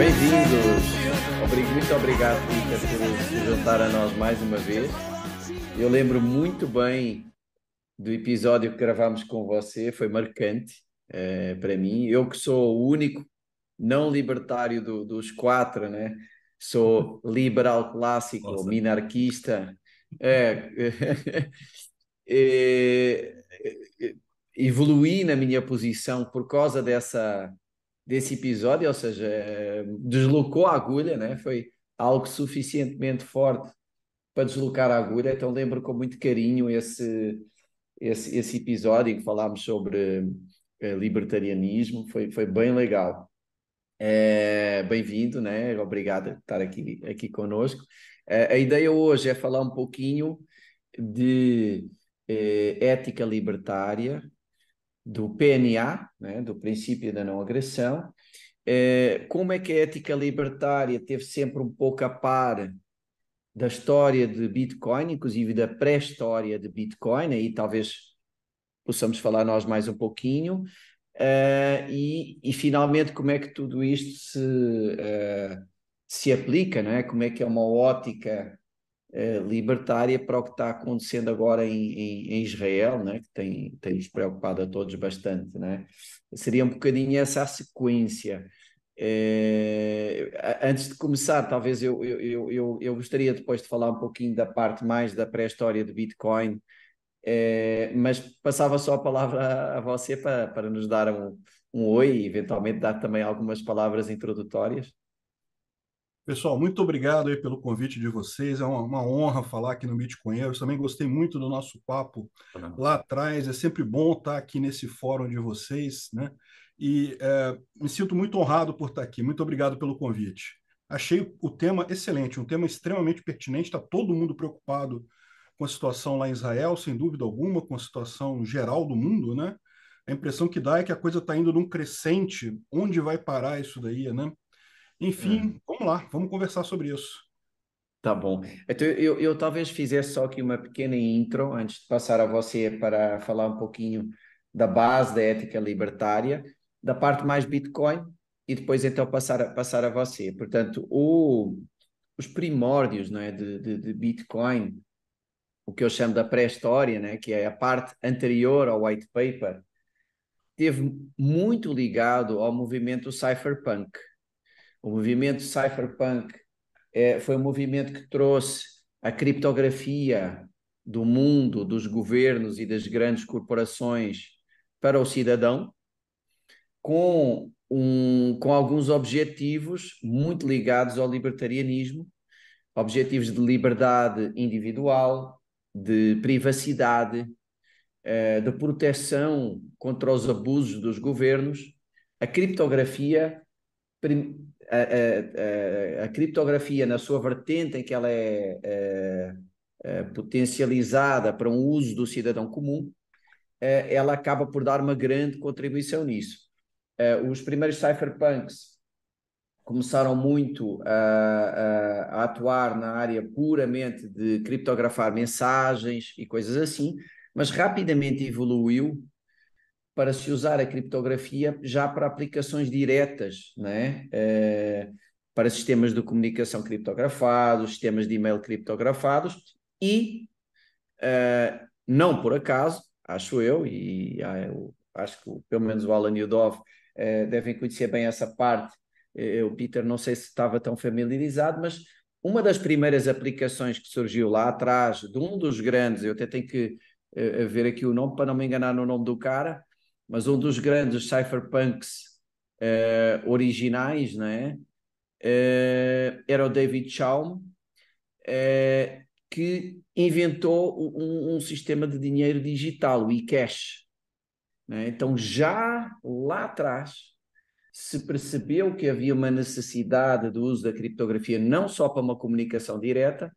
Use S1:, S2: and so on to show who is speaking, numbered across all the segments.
S1: Bem-vindos! Muito obrigado, Peter, por se juntar a nós mais uma vez. Eu lembro muito bem do episódio que gravámos com você, foi marcante uh, para mim. Eu que sou o único não libertário do, dos quatro, né? Sou liberal clássico, Nossa. minarquista. É, é, é, evoluí na minha posição por causa dessa desse episódio, ou seja, deslocou a agulha, né? Foi algo suficientemente forte para deslocar a agulha. Então lembro com muito carinho esse esse, esse episódio em que falámos sobre uh, libertarianismo, foi, foi bem legal. É, Bem-vindo, né? Obrigado por estar aqui, aqui conosco. É, a ideia hoje é falar um pouquinho de é, ética libertária, do PNA, né? do princípio da não agressão. É, como é que a ética libertária teve sempre um pouco a par da história de Bitcoin, inclusive da pré-história de Bitcoin, aí talvez possamos falar nós mais um pouquinho, uh, e, e finalmente como é que tudo isto se, uh, se aplica, não é? como é que é uma ótica uh, libertária para o que está acontecendo agora em, em, em Israel, né? que tem, tem nos preocupado a todos bastante. Né? Seria um bocadinho essa a sequência. É, antes de começar, talvez eu, eu, eu, eu gostaria depois de falar um pouquinho da parte mais da pré-história do Bitcoin, é, mas passava só a palavra a você para, para nos dar um, um oi e eventualmente dar também algumas palavras introdutórias.
S2: Pessoal, muito obrigado aí pelo convite de vocês. É uma, uma honra falar aqui no Bitcoinheiros. Também gostei muito do nosso papo lá atrás. É sempre bom estar aqui nesse fórum de vocês, né? e é, me sinto muito honrado por estar aqui. Muito obrigado pelo convite. Achei o tema excelente, um tema extremamente pertinente. Está todo mundo preocupado com a situação lá em Israel, sem dúvida alguma, com a situação geral do mundo, né? A impressão que dá é que a coisa está indo num crescente. Onde vai parar isso daí, né? Enfim, é. vamos lá, vamos conversar sobre isso.
S1: Tá bom. Então, eu, eu talvez fizesse só aqui uma pequena intro antes de passar a você para falar um pouquinho da base da ética libertária da parte mais Bitcoin e depois então passar a, passar a você. Portanto, o, os primórdios não é, de, de, de Bitcoin, o que eu chamo da pré-história, né, que é a parte anterior ao white paper, teve muito ligado ao movimento cypherpunk. O movimento cypherpunk é, foi um movimento que trouxe a criptografia do mundo, dos governos e das grandes corporações para o cidadão, com, um, com alguns objetivos muito ligados ao libertarianismo, objetivos de liberdade individual, de privacidade, uh, de proteção contra os abusos dos governos. A criptografia, a, a, a, criptografia na sua vertente em que ela é uh, uh, potencializada para um uso do cidadão comum, ela acaba por dar uma grande contribuição nisso. Os primeiros cypherpunks começaram muito a, a, a, atuar na área puramente de criptografar mensagens e coisas assim, mas rapidamente evoluiu para se usar a criptografia já para aplicações diretas, né? Uh, para sistemas de comunicação criptografados, sistemas de e-mail criptografados e, uh, não por acaso, acho eu, e eu acho que pelo menos o Alan Yudov uh, devem conhecer bem essa parte. O Peter não sei se estava tão familiarizado, mas uma das primeiras aplicações que surgiu lá atrás de um dos grandes, eu até tenho que ver aqui o nome para não me enganar no nome do cara, mas um dos grandes cypherpunks originais, não é? era o David Chaum, que inventou um, um, sistema de dinheiro digital, o eCash. Né? Então, já lá atrás, se percebeu que havia uma necessidade do uso da criptografia não só para uma comunicação direta,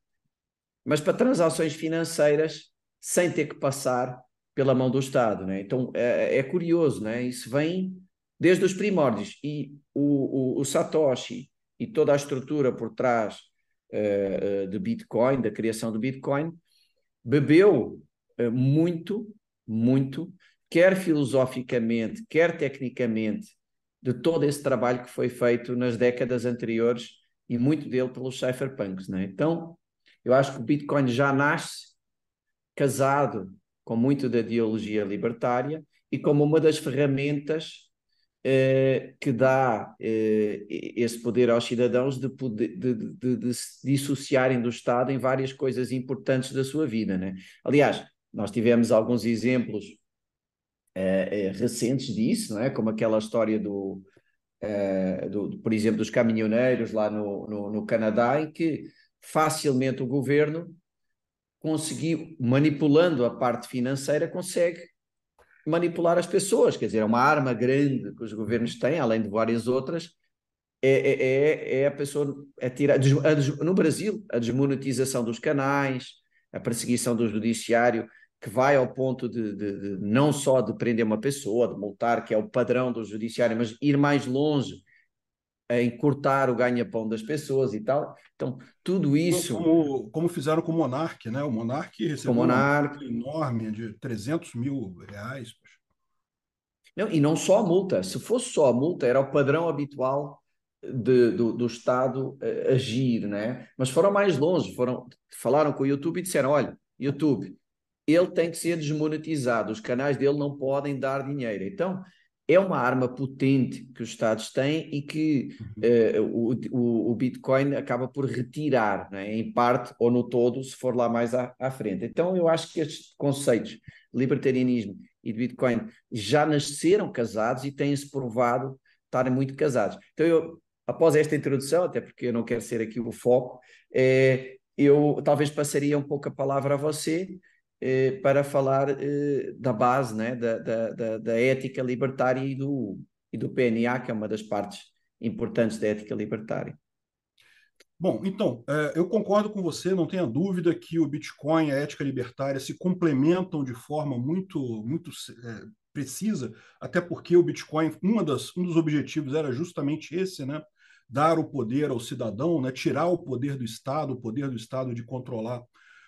S1: mas para transações financeiras sem ter que passar pela mão do Estado. Né? Então, é, é curioso, né? isso vem desde os primórdios. E o, o, o Satoshi e toda a estrutura por trás uh, de Bitcoin, da criação do Bitcoin, bebeu uh, muito, muito quer filosoficamente, quer tecnicamente, de todo esse trabalho que foi feito nas décadas anteriores e muito dele pelos cypherpunks. Né? Então, eu acho que o Bitcoin já nasce casado com muito da ideologia libertária e como uma das ferramentas eh, que dá eh, esse poder aos cidadãos de, poder, de, de, de, se dissociarem do Estado em várias coisas importantes da sua vida. Né? Aliás, nós tivemos alguns exemplos eh, recentes disso, não é? como aquela história do, do, por exemplo, dos caminhoneiros lá no, no, no Canadá, em que facilmente o governo conseguiu, manipulando a parte financeira, consegue manipular as pessoas, quer dizer, é uma arma grande que os governos têm, além de várias outras, é, é, é, é a pessoa é tirar, no Brasil, a desmonetização dos canais, a perseguição do judiciário, que vai ao ponto de, de, de, não só de prender uma pessoa, de multar, que é o padrão do judiciário, mas ir mais longe em cortar o ganha-pão das pessoas e tal. Então, tudo isso...
S2: Como, como fizeram com o Monark, né? O Monark recebeu
S1: Monark...
S2: uma enorme de 300 mil reais.
S1: Não, e não só a multa. Se fosse só a multa, era o padrão habitual de, do, do Estado uh, agir, né? Mas foram mais longe, foram, falaram com o YouTube e disseram, olha, YouTube, ele tem que ser desmonetizado, os canais dele não podem dar dinheiro. Então, é uma arma potente que os Estados têm e que uh, o, o, Bitcoin acaba por retirar, né, em parte ou no todo, se for lá mais à, à frente. Então, eu acho que estes conceitos, libertarianismo e de Bitcoin, já nasceram casados e têm-se provado estarem muito casados. Então, eu, após esta introdução, até porque eu não quero ser aqui o foco, é, eu talvez passaria um pouco a palavra a você eh, para falar eh, da base, né, da, da, da, ética libertária e do, e do PNA, que é uma das partes importantes da ética libertária.
S2: Bom, então, é, eu concordo com você, não tenha dúvida que o Bitcoin e a ética libertária se complementam de forma muito, muito é, precisa, até porque o Bitcoin, uma das, um dos objetivos era justamente esse, né? Dar o poder ao cidadão, né? tirar o poder do Estado, o poder do Estado de controlar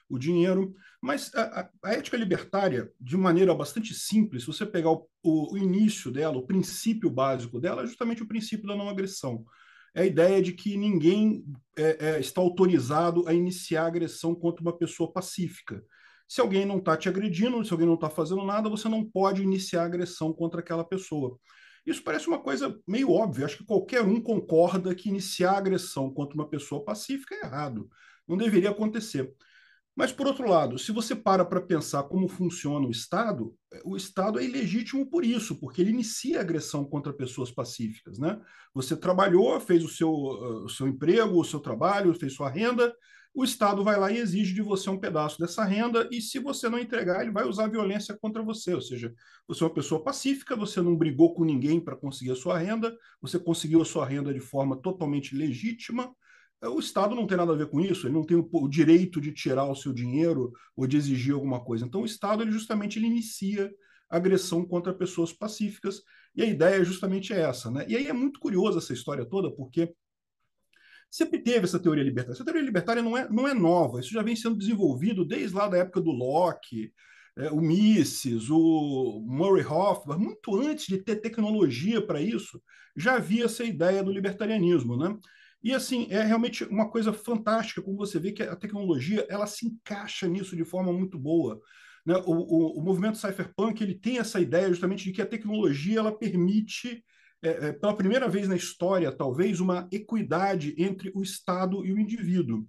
S2: o dinheiro. Mas a, a, ética libertária, de maneira bastante simples, se você pegar o, o, início dela, o princípio básico dela, é justamente o princípio da não agressão. É a ideia de que ninguém é, é, está autorizado a iniciar agressão contra uma pessoa pacífica. Se alguém não está te agredindo, se alguém não está fazendo nada, você não pode iniciar agressão contra aquela pessoa. Isso parece uma coisa meio óbvia. Acho que qualquer um concorda que iniciar agressão contra uma pessoa pacífica é errado. Não deveria acontecer. Mas, por outro lado, se você para para pensar como funciona o Estado, o Estado é ilegítimo por isso, porque ele inicia agressão contra pessoas pacíficas. Né? Você trabalhou, fez o seu, o seu emprego, o seu trabalho, fez sua renda, o Estado vai lá e exige de você um pedaço dessa renda, e se você não entregar, ele vai usar violência contra você. Ou seja, você é uma pessoa pacífica, você não brigou com ninguém para conseguir a sua renda, você conseguiu a sua renda de forma totalmente legítima, o Estado não tem nada a ver com isso, ele não tem o, direito de tirar o seu dinheiro ou de exigir alguma coisa. Então, o Estado, ele justamente ele inicia agressão contra pessoas pacíficas, e a ideia é justamente essa. Né? E aí é muito curiosa essa história toda, porque sempre teve essa teoria libertária. Essa teoria libertária não é, não é nova, isso já vem sendo desenvolvido desde lá da época do Locke, é, o Mises, o Murray Hoffman, muito antes de ter tecnologia para isso, já havia essa ideia do libertarianismo. Né? E assim, é realmente uma coisa fantástica como você vê que a tecnologia ela se encaixa nisso de forma muito boa. Né? O, o, o movimento cypherpunk ele tem essa ideia justamente de que a tecnologia ela permite, é, é, pela primeira vez na história, talvez, uma equidade entre o Estado e o indivíduo.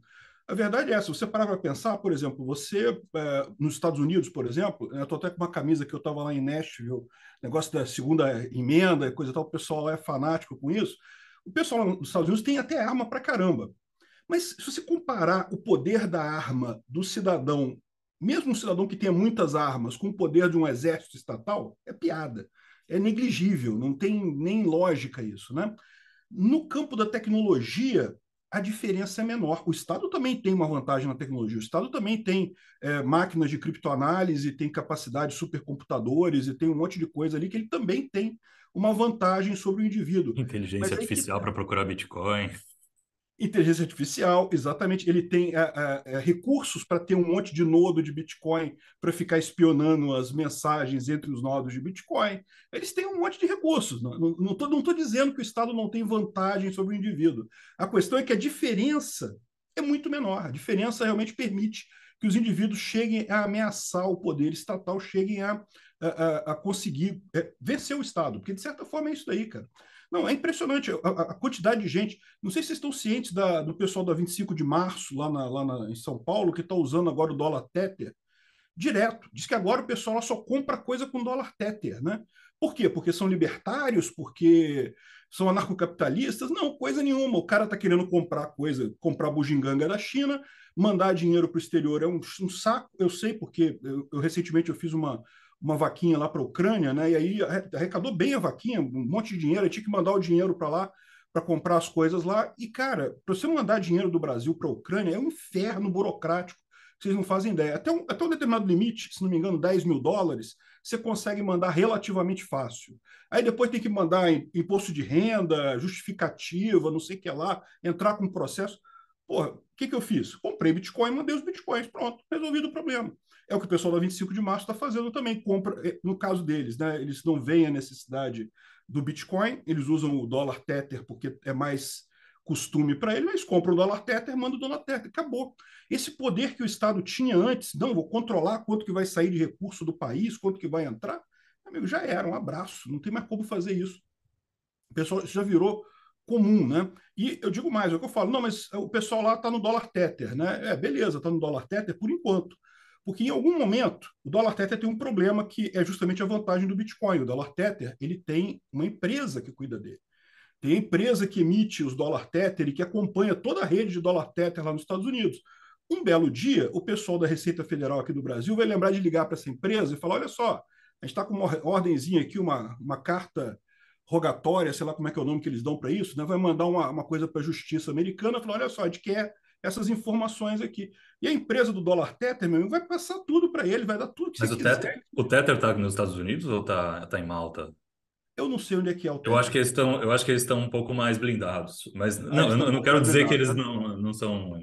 S2: A verdade é essa, você parar para pensar, por exemplo, você, é, nos Estados Unidos, por exemplo, eu estou até com uma camisa que eu estava lá em Nashville, negócio da segunda emenda, coisa e tal, o pessoal é fanático com isso. O pessoal nos Estados Unidos tem até arma para caramba. Mas se você comparar o poder da arma do cidadão, mesmo um cidadão que tenha muitas armas, com o poder de um exército estatal, é piada. É negligível, não tem nem lógica isso. Né? No campo da tecnologia, a diferença é menor. O Estado também tem uma vantagem na tecnologia. O Estado também tem é, máquinas de criptoanálise, tem capacidade de supercomputadores e tem um monte de coisa ali que ele também tem uma vantagem sobre o indivíduo.
S3: Inteligência artificial para procurar Bitcoin.
S2: Inteligência artificial, exatamente. Ele tem é, é, é recursos para ter um monte de nodo de Bitcoin para ficar espionando as mensagens entre os nodos de Bitcoin. Eles têm um monte de recursos. Não estou dizendo que o Estado não tem vantagem sobre o indivíduo. A questão é que a diferença é muito menor. A diferença realmente permite que os indivíduos cheguem a ameaçar o poder estatal, cheguem a, a, a conseguir é, vencer o Estado. Porque, de certa forma, é isso daí, cara. Não, é impressionante a, a, quantidade de gente. Não sei se vocês estão cientes da, do pessoal da 25 de março, lá, na, lá na, em São Paulo, que está usando agora o dólar Tether direto. Diz que agora o pessoal só compra coisa com dólar Tether, né? Por quê? Porque são libertários, porque são anarcocapitalistas? Não, coisa nenhuma. O cara está querendo comprar coisa, comprar bugiganga da China, mandar dinheiro para o exterior é um, um, saco. Eu sei, porque eu, eu recentemente eu fiz uma, uma vaquinha lá para a Ucrânia, né? E aí arrecadou bem a vaquinha, um monte de dinheiro, eu tinha que mandar o dinheiro para lá para comprar as coisas lá. E, cara, para você mandar dinheiro do Brasil para a Ucrânia é um inferno burocrático, vocês não fazem ideia. Até um, até um determinado limite, se não me engano, 10 mil dólares, você consegue mandar relativamente fácil. Aí depois tem que mandar imposto de renda, justificativa, não sei o que lá, entrar com processo. Porra, o que, que eu fiz? Comprei Bitcoin, mandei os Bitcoins, pronto, resolvido o problema. É o que o pessoal da 25 de março está fazendo também. Compra, eh, no caso deles, né? Eles não veem a necessidade do Bitcoin, eles usam o dólar Tether porque é mais costume para eles, compram o dólar Tether, mandam o dólar Tether, acabou. Esse poder que o Estado tinha antes, não, vou controlar quanto que vai sair de recurso do país, quanto que vai entrar, amigo, já era, um abraço, não tem mais como fazer isso. O pessoal já virou comum, né? E eu digo mais, é o que eu falo, não, mas o pessoal lá está no dólar Tether, né? É, beleza, está no dólar Tether por enquanto. Porque em algum momento o dólar Tether tem um problema que é justamente a vantagem do Bitcoin. O dólar Tether ele tem uma empresa que cuida dele. Tem a empresa que emite os dólar Tether e que acompanha toda a rede de dólar Tether lá nos Estados Unidos. Um belo dia, o pessoal da Receita Federal aqui do Brasil vai lembrar de ligar para essa empresa e falar: olha só, a gente está com uma ordenzinha aqui, uma, uma carta rogatória, sei lá como é que é o nome que eles dão para isso, né? vai mandar uma, uma coisa para a justiça americana, falar: olha só, a gente quer essas informações aqui. E a empresa do dólar Tether, meu amigo, vai passar tudo para ele, vai dar tudo que
S3: Mas você o quiser. Tether, o Tether está nos Estados Unidos ou está tá em Malta?
S2: Eu não sei onde é que é o Tether.
S3: Eu acho que eles estão, eu acho que eles estão um pouco mais blindados. Mas ah, não, eu não, não quero dizer que eles não, não são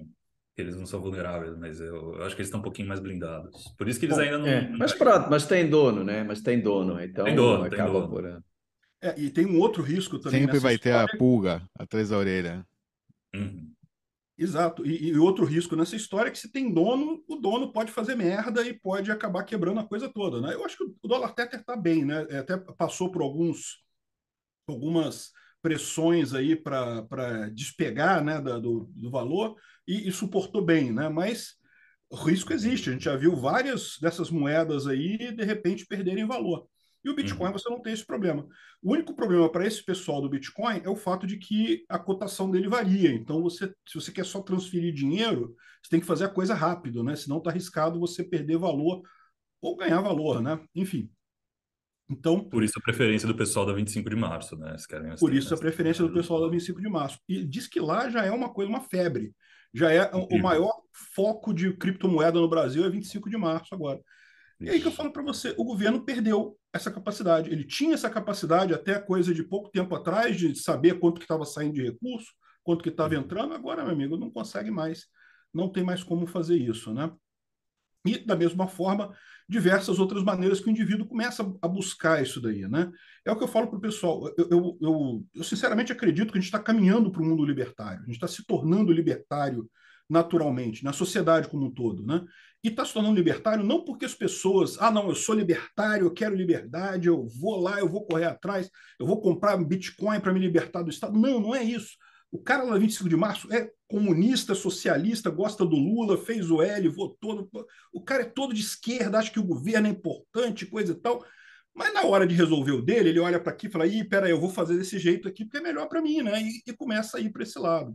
S3: eles não são vulneráveis, mas eu, eu, acho que eles estão um pouquinho mais blindados. Por isso que eles Bom, ainda não,
S1: é, Mas pronto, mas tem dono, né? Mas tem dono, então tem dono, acaba tem dono. por.
S2: É, e tem um outro risco também.
S4: Sempre vai história. ter a pulga atrás da orelha. Uhum.
S2: Exato. E, e, outro risco nessa história é que se tem dono, o dono pode fazer merda e pode acabar quebrando a coisa toda. Né? Eu acho que o dólar Tether está bem, né? É, até passou por alguns, algumas pressões aí para despegar né, da, do, do valor e, e, suportou bem, né? Mas o risco existe. A gente já viu várias dessas moedas aí de repente perderem valor. E o Bitcoin uhum. você não tem esse problema. O único problema para esse pessoal do Bitcoin é o fato de que a cotação dele varia. Então, você, se você quer só transferir dinheiro, você tem que fazer a coisa rápido, né? Senão está arriscado você perder valor ou ganhar valor, né? Enfim. Então,
S3: por isso a preferência do pessoal da 25 de março, né?
S2: por isso a preferência do pessoal da 25 de março. E diz que lá já é uma coisa, uma febre. Já é o maior foco de criptomoeda no Brasil é 25 de março agora. E aí que eu falo para você, o governo perdeu essa capacidade. Ele tinha essa capacidade até coisa de pouco tempo atrás de saber quanto que estava saindo de recurso, quanto que estava uhum. entrando. Agora, meu amigo, não consegue mais. Não tem mais como fazer isso, né? E, da mesma forma, diversas outras maneiras que o indivíduo começa a buscar isso daí, né? É o que eu falo para o pessoal. Eu, eu, eu, eu, sinceramente acredito que a gente está caminhando para o mundo libertário. A gente está se tornando libertário naturalmente, na sociedade como um todo, né? E está se tornando libertário não porque as pessoas, ah, não, eu sou libertário, eu quero liberdade, eu vou lá, eu vou correr atrás, eu vou comprar Bitcoin para me libertar do Estado. Não, não é isso. O cara lá 25 de março é comunista, socialista, gosta do Lula, fez o L, votou. O cara é todo de esquerda, acha que o governo é importante, coisa e tal. Mas na hora de resolver o dele, ele olha para aqui e fala: Ih, peraí, eu vou fazer desse jeito aqui porque é melhor para mim, né? E, e começa a ir para esse lado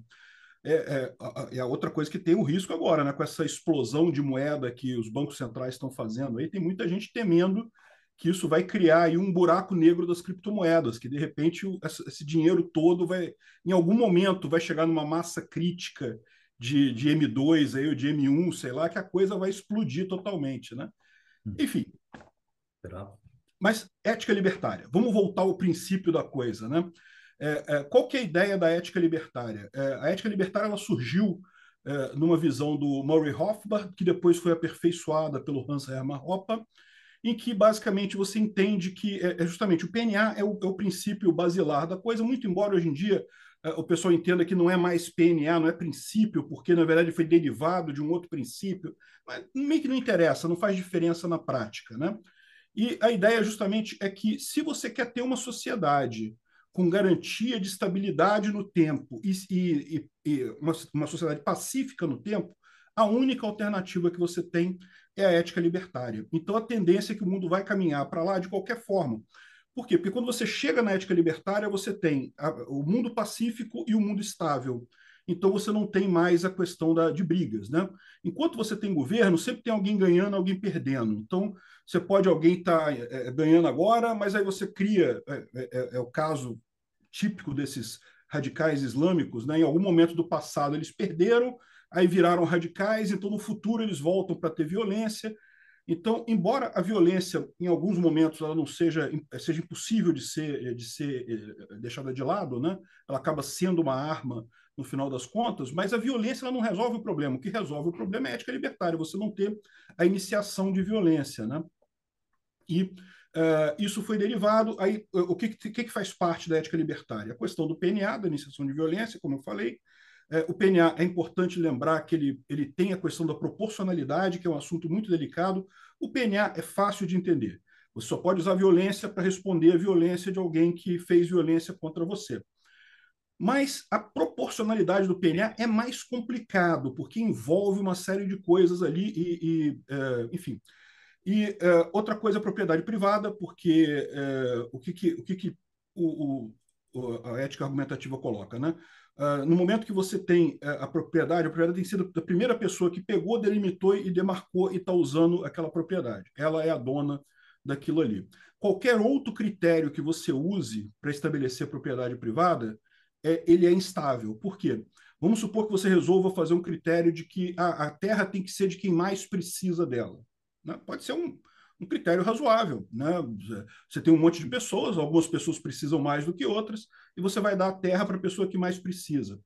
S2: é, é, a, é outra coisa que tem o risco agora, né? Com essa explosão de moeda que os bancos centrais estão fazendo aí, tem muita gente temendo que isso vai criar aí um buraco negro das criptomoedas, que de repente o, esse dinheiro todo vai, em algum momento, vai chegar numa massa crítica de, de M2 aí, ou de M1, sei lá, que a coisa vai explodir totalmente, né? Hum. Enfim. Mas ética libertária. Vamos voltar ao princípio da coisa, né? É, é, qual que é a ideia da ética libertária? É, a ética libertária ela surgiu é, numa visão do Murray Rothbard, que depois foi aperfeiçoada pelo Hans Hermann Hoppe, em que basicamente você entende que é, é justamente o PNA é o, é o, princípio basilar da coisa, muito embora hoje em dia é, o pessoal entenda que não é mais PNA, não é princípio, porque na verdade foi derivado de um outro princípio, mas meio que não interessa, não faz diferença na prática, né? E a ideia justamente é que se você quer ter uma sociedade com garantia de estabilidade no tempo e, e, e uma, uma sociedade pacífica no tempo, a única alternativa que você tem é a ética libertária. Então a tendência é que o mundo vai caminhar para lá de qualquer forma. Por quê? Porque quando você chega na ética libertária, você tem a, o mundo pacífico e o mundo estável. Então você não tem mais a questão da, de brigas. Né? Enquanto você tem governo, sempre tem alguém ganhando, alguém perdendo. Então você pode alguém estar tá, é, ganhando agora, mas aí você cria, é, é, é o caso típico desses radicais islâmicos, né? em algum momento do passado eles perderam, aí viraram radicais, então no futuro eles voltam para ter violência. Então, embora a violência, em alguns momentos, ela não seja, seja impossível de ser, de ser eh, deixada de lado, né? ela acaba sendo uma arma no final das contas, mas a violência ela não resolve o problema. O que resolve o problema é a ética libertária, você não ter a iniciação de violência. Né? E uh, isso foi derivado. Aí, o que, que, que faz parte da ética libertária? A questão do PNA, da iniciação de violência, como eu falei, é, o PNA é importante lembrar que ele, ele tem a questão da proporcionalidade, que é um assunto muito delicado. O PNA é fácil de entender. Você só pode usar violência para responder a violência de alguém que fez violência contra você. Mas a proporcionalidade do PNA é mais complicado, porque envolve uma série de coisas ali e, e é, enfim. E é, outra coisa, a propriedade privada, porque é, o que, que, o, que, que o, o, a ética argumentativa coloca, né? Uh, no momento que você tem uh, a propriedade, a propriedade tem sido a primeira pessoa que pegou, delimitou e demarcou e está usando aquela propriedade. Ela é a dona daquilo ali. Qualquer outro critério que você use para estabelecer a propriedade privada, é, ele é instável. Por quê? Vamos supor que você resolva fazer um critério de que a, a terra tem que ser de quem mais precisa dela. Né? Pode ser um, um critério razoável. Né? Você tem um monte de pessoas, algumas pessoas precisam mais do que outras, e você vai dar a terra para a pessoa que mais precisa.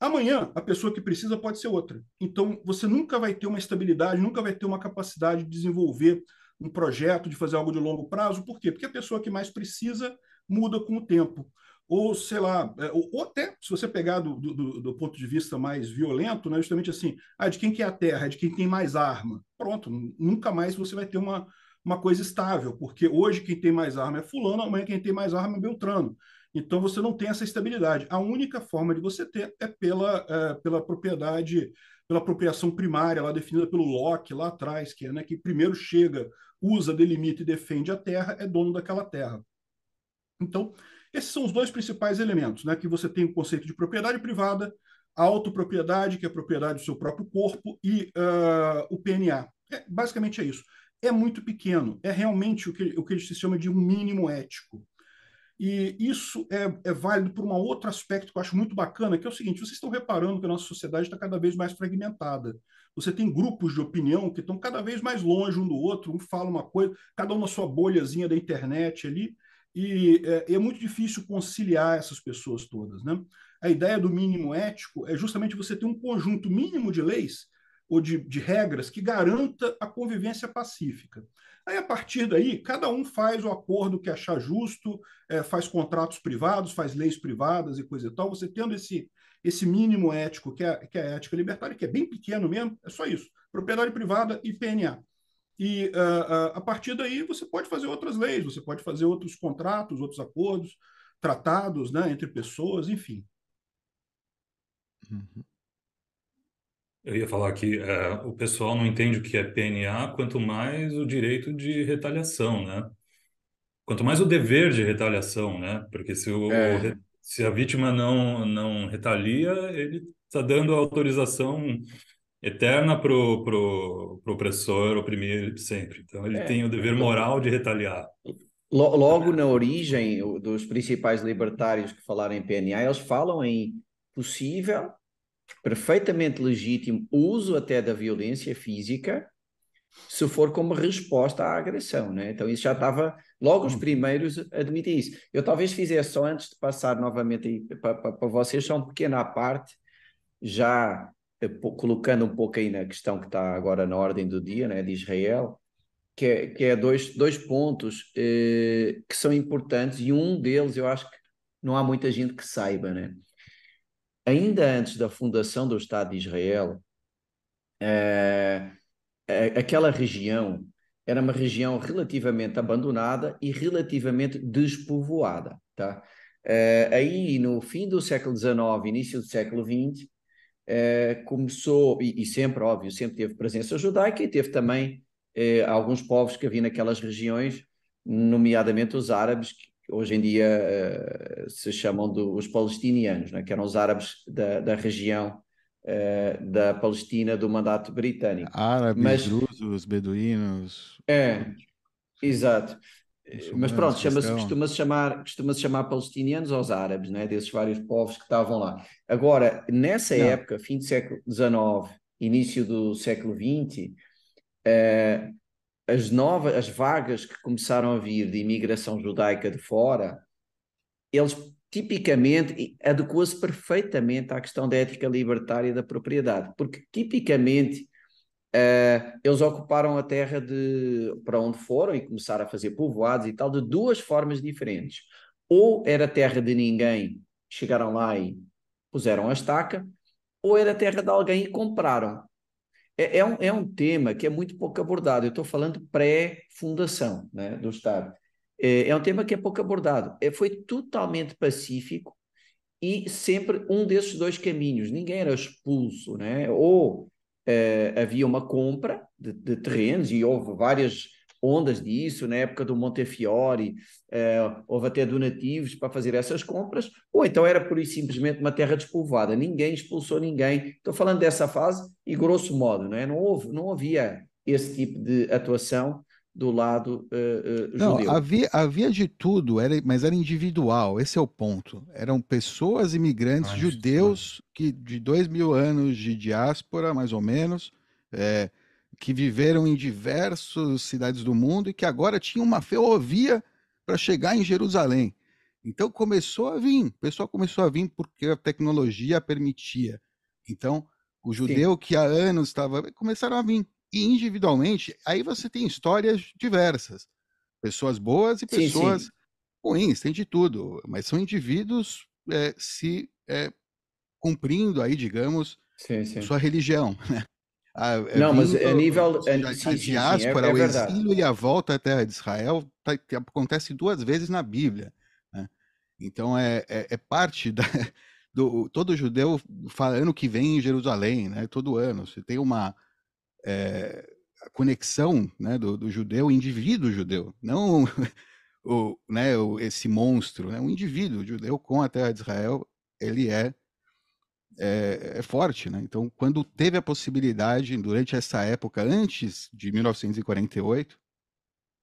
S2: Amanhã, a pessoa que precisa pode ser outra. Então, você nunca vai ter uma estabilidade, nunca vai ter uma capacidade de desenvolver um projeto, de fazer algo de longo prazo. Por quê? Porque a pessoa que mais precisa muda com o tempo. Ou, sei lá, é, ou, até, se você pegar do, do, do, ponto de vista mais violento, né, justamente assim, ah, de quem que é a terra, de quem tem mais arma. Pronto, nunca mais você vai ter uma, uma coisa estável, porque hoje quem tem mais arma é fulano, amanhã quem tem mais arma é Beltrano. Então você não tem essa estabilidade. A única forma de você ter é pela, é, pela propriedade, pela apropriação primária, lá definida pelo Locke lá atrás, que é né, que primeiro chega, usa, delimita e defende a terra, é dono daquela terra. Então, esses são os dois principais elementos, né? Que você tem o conceito de propriedade privada, a autopropriedade, que é a propriedade do seu próprio corpo, e uh, o PNA. É, basicamente é isso. É muito pequeno, é realmente o que, o que se chama de um mínimo ético. E isso é, é válido por um outro aspecto que eu acho muito bacana, que é o seguinte: vocês estão reparando que a nossa sociedade está cada vez mais fragmentada. Você tem grupos de opinião que estão cada vez mais longe um do outro, um fala uma coisa, cada um na sua bolhazinha da internet ali, e é, é, muito difícil conciliar essas pessoas todas. Né? A ideia do mínimo ético é justamente você ter um conjunto mínimo de leis ou de, de regras que garanta a convivência pacífica. Aí, a partir daí, cada um faz o acordo que achar justo, é, faz contratos privados, faz leis privadas e coisa e tal. Você tendo esse, esse mínimo ético, que é, que é a ética libertária, que é bem pequeno mesmo, é só isso: propriedade privada e PNA. E uh, uh, a partir daí você pode fazer outras leis, você pode fazer outros contratos, outros acordos, tratados né, entre pessoas, enfim.
S3: Uhum. Eu ia falar que é, o pessoal não entende o que é PNA, quanto mais o direito de retaliação, né? Quanto mais o dever de retaliação, né? Porque se, o, é. se a vítima não, não retalia, ele está dando autorização eterna pro, pro, pro opressor oprimir sempre. Então ele é. tem o dever moral de retaliar.
S1: Logo na origem dos principais libertários que falaram em PNA, eles falam em possível, perfeitamente legítimo uso até da violência física, se for como resposta à agressão, né? Então isso já estava Logo os hum. primeiros admitem isso. Eu talvez fizesse só antes de passar novamente para, para vocês, só um pequeno à parte, já colocando um pouco aí na questão que está agora na ordem do dia, né, de Israel, que é, que é dois, dois pontos eh, que são importantes e um deles eu acho que não há muita gente que saiba, né? Ainda antes da fundação do Estado de Israel, eh, aquela região era uma região relativamente abandonada e relativamente despovoada, tá? Eh, aí no fim do século XIX, início do século XX, eh, começou, e, e, sempre, óbvio, sempre teve presença judaica e teve também eh, alguns povos que havia naquelas regiões, nomeadamente os árabes, que hoje em dia eh, se chamam os palestinianos, né, que eram os árabes da, da região da Palestina do mandato britânico.
S4: Árabes, Mas, drusos, beduínos.
S1: É, exato. Mas pronto, chama-se, costuma-se chamar, costuma-se chamar palestinianos aos árabes, né? desses vários povos que estavam lá. Agora, nessa Não. época, fim do século XIX, início do século XX, uh, as novas, as vagas que começaram a vir de imigração judaica de fora, eles tipicamente adequou-se perfeitamente à questão da ética libertária da propriedade, porque tipicamente uh, eles ocuparam a terra de para onde foram e começaram a fazer povoados e tal de duas formas diferentes. Ou era terra de ninguém, chegaram lá e puseram a estaca, ou era terra de alguém e compraram. É, é, um, é um tema que é muito pouco abordado. Eu estou falando pré-fundação né, do Estado. É, é, um tema que é pouco abordado. É, foi totalmente pacífico e sempre um desses dois caminhos. Ninguém era expulso, né? ou é, havia uma compra de, de terrenos e houve várias ondas disso, na época do Montefiore, uh, houve até donativos para fazer essas compras, ou então era por e simplesmente uma terra despovoada, ninguém expulsou ninguém. Estou falando dessa fase e grosso modo, não é? Não houve, não havia esse tipo de atuação do lado uh, uh,
S4: não,
S1: judeu.
S4: Havia, havia de tudo, era, mas era individual, esse é o ponto. Eram pessoas imigrantes ah, judeus que de dois mil anos de diáspora, mais ou menos, é, que viveram em diversas cidades do mundo e que agora tinham uma ferrovia para chegar em Jerusalém. Então começou a vir, o pessoal começou a vir porque a tecnologia permitia. Então, o judeu Sim. que há anos estava. começaram a vir. E individualmente, aí você tem histórias diversas. Pessoas boas e pessoas sim, sim. ruins, tem de tudo. Mas são indivíduos é, se é, cumprindo aí, digamos, sim, sua religião. Né?
S1: A, é não, mas a nível. A,
S4: a, sim, a diáspora, sim, é, é o exílio e a volta à terra de Israel tá, acontece duas vezes na Bíblia. Né? Então é, é, é, parte da. Do, todo judeu falando que vem em Jerusalém, né? todo ano. Você tem uma é, conexão né, do, do judeu, indivíduo judeu, não o, né, o, esse monstro, né? um indivíduo judeu com a terra de Israel, ele é é, é, forte, né? Então, quando teve a possibilidade, durante essa época, antes de 1948,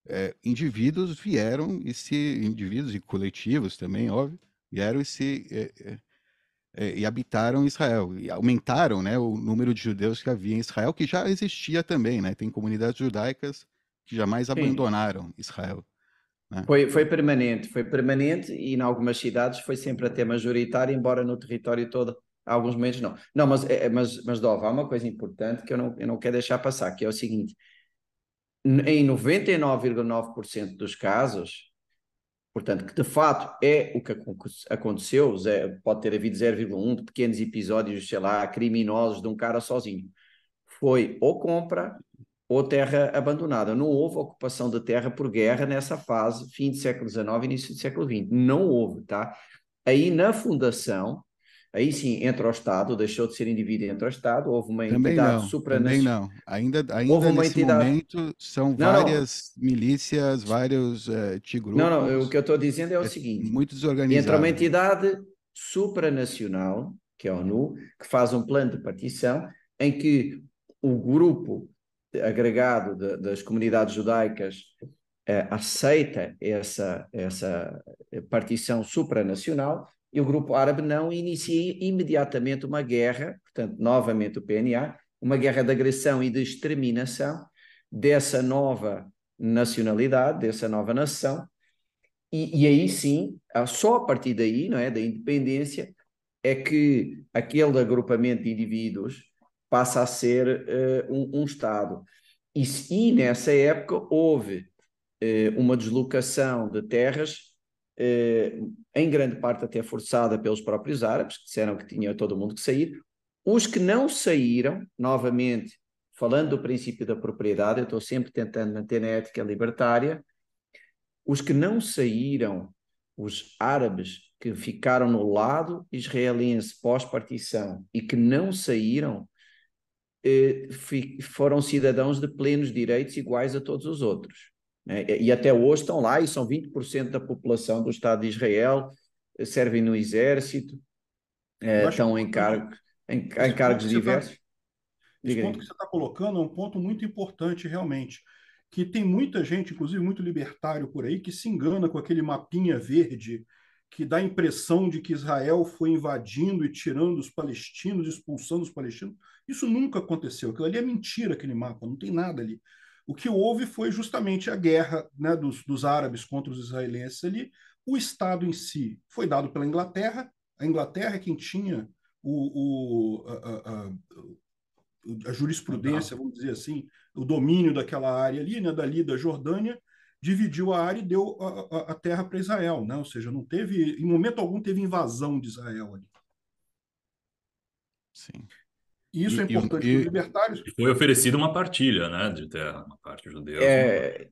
S4: é, indivíduos vieram e se, indivíduos e coletivos também, óbvio, vieram e se é, é, e habitaram Israel e aumentaram, né, o número de judeus que havia em Israel, que já existia também, né? Tem comunidades judaicas que jamais Sim. abandonaram Israel.
S1: Né? Foi, foi permanente, foi permanente e em algumas cidades foi sempre até majoritário, embora no território todo alguns momentos não. Não, mas, é, mas, mas Dova, há uma coisa importante que eu não, eu não quero deixar passar, que é o seguinte: em 99,9% dos casos, portanto, que de fato é o que aconteceu, pode ter havido 0,1 de pequenos episódios, sei lá, criminosos de um cara sozinho. Foi ou compra ou terra abandonada. Não houve ocupação de terra por guerra nessa fase, fim do século XIX, início do século XX. Não houve, tá? Aí na fundação, Aí sim entra o Estado, deixou de ser indivíduo e entra o Estado, houve uma também entidade
S4: não, supranacional. Também não, ainda, ainda houve uma nesse entidade... momento são não, várias não. milícias, vários uh, tigros.
S1: Não, não, o que eu estou dizendo é o é seguinte:
S4: muito desorganizado.
S1: Entra uma entidade supranacional, que é a ONU, que faz um plano de partição em que o grupo agregado de, das comunidades judaicas uh, aceita essa, essa partição supranacional e o grupo árabe não inicia imediatamente uma guerra, portanto, novamente o PNA, uma guerra de agressão e de exterminação dessa nova nacionalidade, dessa nova nação, e, e, aí sim, só a partir daí, não é, da independência, é que aquele agrupamento de indivíduos passa a ser uh, um, um, Estado. E, e, nessa época houve uh, uma deslocação de terras, uh, em grande parte até forçada pelos próprios árabes, que disseram que tinha todo mundo que sair. Os que não saíram, novamente, falando do princípio da propriedade, eu estou sempre tentando manter na ética libertária, os que não saíram, os árabes que ficaram no lado israelense pós-partição e que não saíram, eh, foram cidadãos de plenos direitos iguais a todos os outros. Né? E até hoje estão lá e são 20% da população do Estado de Israel, eh, servem no exército, eh, estão em, cargos, em, em cargos tá diversos.
S2: Esse ponto que você está colocando é um ponto muito importante, realmente. Que tem muita gente, inclusive muito libertário por aí, que se engana com aquele mapinha verde que dá a impressão de que Israel foi invadindo e tirando os palestinos, expulsando os palestinos. Isso nunca aconteceu. Aquilo ali é mentira, aquele mapa, não tem nada ali. O que houve foi justamente a guerra né, dos, dos árabes contra os israelenses ali. O Estado em si foi dado pela Inglaterra. A Inglaterra é quem tinha o, o, a, a, a jurisprudência, vamos dizer assim, o domínio daquela área ali, né, dali da Jordânia, dividiu a área e deu a, a, terra para Israel, né? Ou seja, não teve, em momento algum, teve invasão de Israel ali.
S4: Sim.
S2: E isso é e, é importante para os libertários.
S3: Foi oferecida uma partilha, né, de terra, uma parte judeu.
S1: É,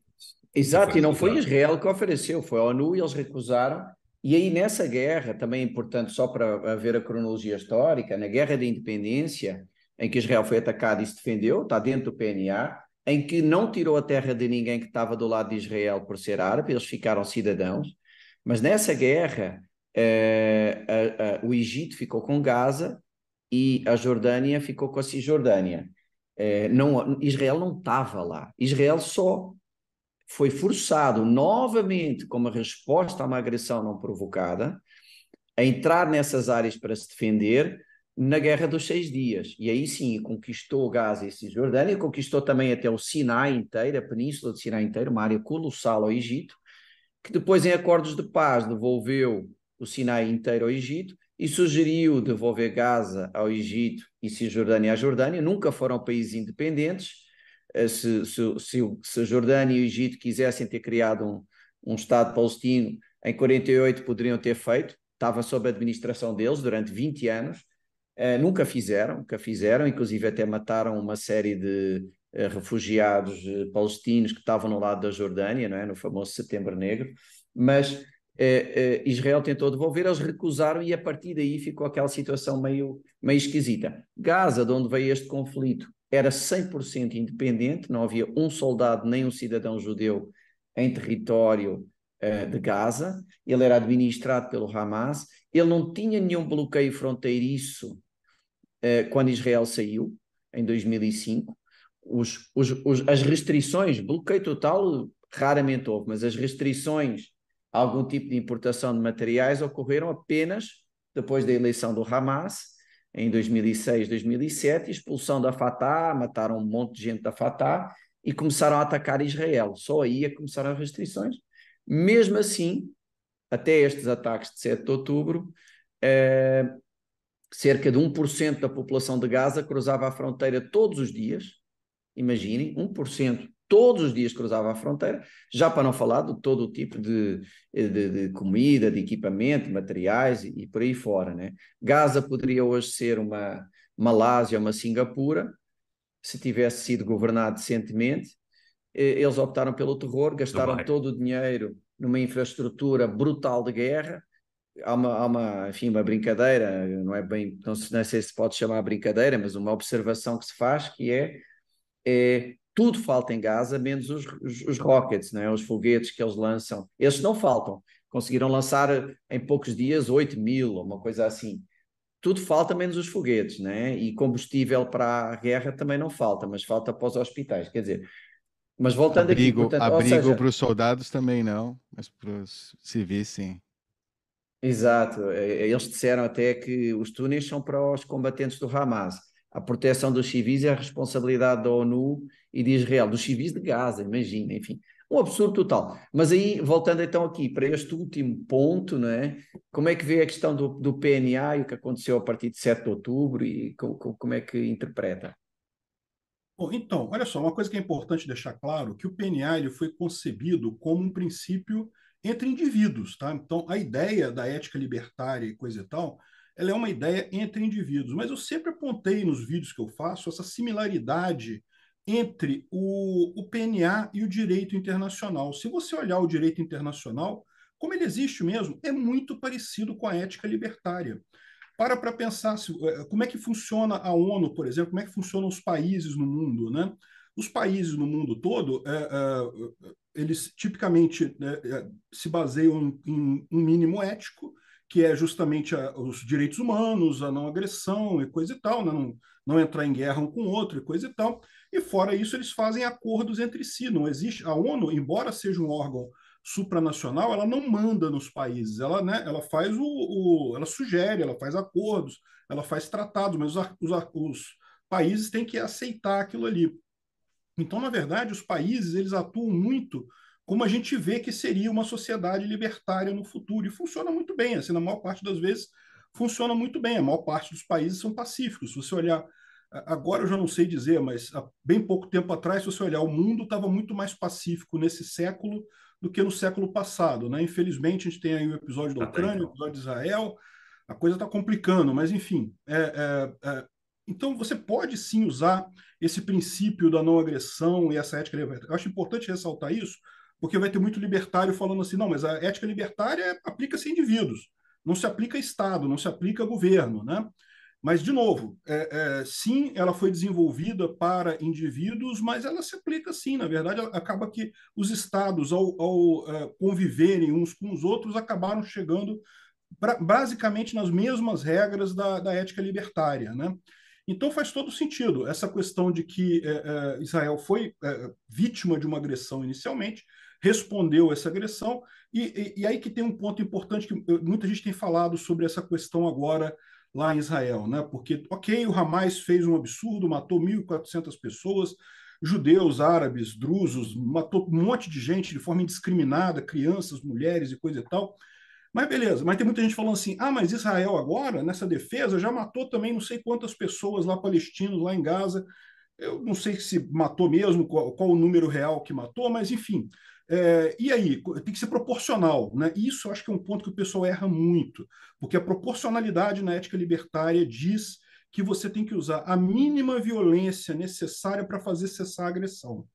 S1: exato, e não foi Israel que ofereceu, foi a ONU e eles recusaram. E aí, nessa guerra, também é importante, só para ver a cronologia histórica, na Guerra da Independência, em que Israel foi atacado e se defendeu, está dentro do PNA, em que não tirou a terra de ninguém que estava do lado de Israel por ser árabe, eles ficaram cidadãos, mas nessa guerra eh, a, a, o Egito ficou com Gaza e a Jordânia ficou com a Cisjordânia. Eh, não, Israel não estava lá, Israel só foi forçado novamente, como resposta a uma agressão não provocada, a entrar nessas áreas para se defender, na Guerra dos Seis Dias. E aí sim, conquistou Gaza e Cisjordânia, conquistou também até o Sinai inteiro, a península de Sinai inteira, uma área colossal ao Egito, que depois em acordos de paz devolveu o Sinai inteiro ao Egito e sugeriu devolver Gaza ao Egito e Cisjordânia à Jordânia. Nunca foram países independentes. Eh, se, se, se, se a Jordânia e o Egito quisessem ter criado um, um Estado palestino, em 48 poderiam ter feito, estava sob a administração deles durante 20 anos Uh, nunca fizeram, nunca fizeram, inclusive até mataram uma série de uh, refugiados uh, palestinos que estavam no lado da Jordânia, não é? no famoso Setembro Negro, mas Israel tentou devolver, eles recusaram e a partir daí ficou aquela situação meio, meio esquisita. Gaza, de onde veio este conflito, era 100% independente, não havia um soldado nem um cidadão judeu em território de Gaza, ele era administrado pelo Hamas, ele não tinha nenhum bloqueio fronteiriço uh, quando Israel saiu, em 2005. Os, os, os, as restrições, bloqueio total raramente houve, mas as restrições algum tipo de importação de materiais ocorreram apenas depois da eleição do Hamas, em 2006, 2007, expulsão da Fatah, mataram um monte de gente da Fatah e começaram a atacar Israel. Só aí é começaram as restrições. Mesmo assim, até estes ataques de 7 de outubro, eh, cerca de 1% da população de Gaza cruzava a fronteira todos os dias. Imaginem, 1% todos os dias cruzava a fronteira, já para não falar de todo o tipo de, de, de comida, de equipamento, materiais e, e, por aí fora. Né? Gaza poderia hoje ser uma Malásia, uma Singapura, se tivesse sido governado decentemente. Eh, eles optaram pelo terror, gastaram todo o dinheiro numa infraestrutura brutal de guerra. Há uma, há uma, enfim, uma brincadeira, não é bem, não sei se se pode chamar brincadeira, mas uma observação que se faz que é, é tudo falta em Gaza, menos os, os, os rockets, não é? os foguetes que eles lançam. Esses não faltam. Conseguiram lançar em poucos dias 8 mil, uma coisa assim. Tudo falta menos os foguetes, né? E combustível para a guerra também não falta, mas falta para os hospitais. Quer dizer, mas voltando
S4: abrigo,
S1: aqui...
S4: Portanto, abrigo para os soldados também não, mas para os civis sim.
S1: Exato. É, é, eles disseram até que os túneis são para os combatentes do Hamas. A proteção dos civis é a responsabilidade da ONU e de Israel, dos civis de Gaza, imagina, enfim. um absurdo total. Mas aí, voltando então aqui para este último ponto, não é? como é que vê a questão do, do PNA e o que aconteceu a partir de 7 de outubro e como é que interpreta?
S2: Bom, então, olha só, uma coisa que é importante deixar claro, que o PNA ele foi concebido como um princípio entre indivíduos, tá? Então, a ideia da ética libertária e coisa e tal, ela é uma ideia entre indivíduos, mas eu sempre apontei nos vídeos que eu faço essa similaridade entre o, o PNA e o direito internacional. Se você olhar o direito internacional, como ele existe mesmo, é muito parecido com a ética libertária. Para para pensar se, eh, como é que funciona a ONU, por exemplo, como é que funcionam os países no mundo, né? Os países no mundo todo, é, é, eles tipicamente é, se baseiam em um mínimo ético, que é justamente a, os direitos humanos, a não agressão e coisa e tal, né? não, não entrar em guerra um com o outro e coisa e tal. E fora isso, eles fazem acordos entre si. Não existe a ONU, embora seja um órgão supranacional, ela não manda nos países. Ela, né, ela faz o, o ela sugere, ela faz acordos, ela faz tratados, mas os, os, os países têm que aceitar aquilo ali. Então, na verdade, os países eles atuam muito como a gente vê que seria uma sociedade libertária no futuro e funciona muito bem. Assim, na maior parte das vezes funciona muito bem. A maior parte dos países são pacíficos. Se você olhar Agora eu já não sei dizer, mas há bem pouco tempo atrás, se você olhar, o mundo estava muito mais pacífico nesse século do que no século passado. Né? Infelizmente, a gente tem aí o episódio da Ucrânia, o episódio de Israel, a coisa está complicando, mas enfim. É, é, é, então, você pode sim usar esse princípio da não agressão e essa ética libertária. Eu acho importante ressaltar isso, porque vai ter muito libertário falando assim: não, mas a ética libertária aplica-se a indivíduos, não se aplica a Estado, não se aplica a governo. Né? Mas, de novo, é, é, sim, ela foi desenvolvida para indivíduos, mas ela se aplica sim. Na verdade, acaba que os estados, ao, ao é, conviverem uns com os outros, acabaram chegando pra, basicamente nas mesmas regras da, da ética libertária. Né? Então, faz todo sentido essa questão de que é, é, Israel foi é, vítima de uma agressão inicialmente, respondeu essa agressão, e, e, e aí que tem um ponto importante que muita gente tem falado sobre essa questão agora lá em Israel, né? Porque, ok, o Hamas fez um absurdo, matou 1.400 pessoas, judeus, árabes, drusos, matou um monte de gente de forma indiscriminada, crianças, mulheres e coisa e tal. Mas beleza, mas tem muita gente falando assim: ah, mas Israel agora, nessa defesa, já matou também não sei quantas pessoas lá palestinos, lá em Gaza. Eu não sei se matou mesmo, qual, qual o número real que matou, mas enfim. É, e aí, tem que ser proporcional. Né? Isso eu acho que é um ponto que o pessoal erra muito, porque a proporcionalidade na ética libertária diz que você tem que usar a mínima violência necessária para fazer cessar a agressão.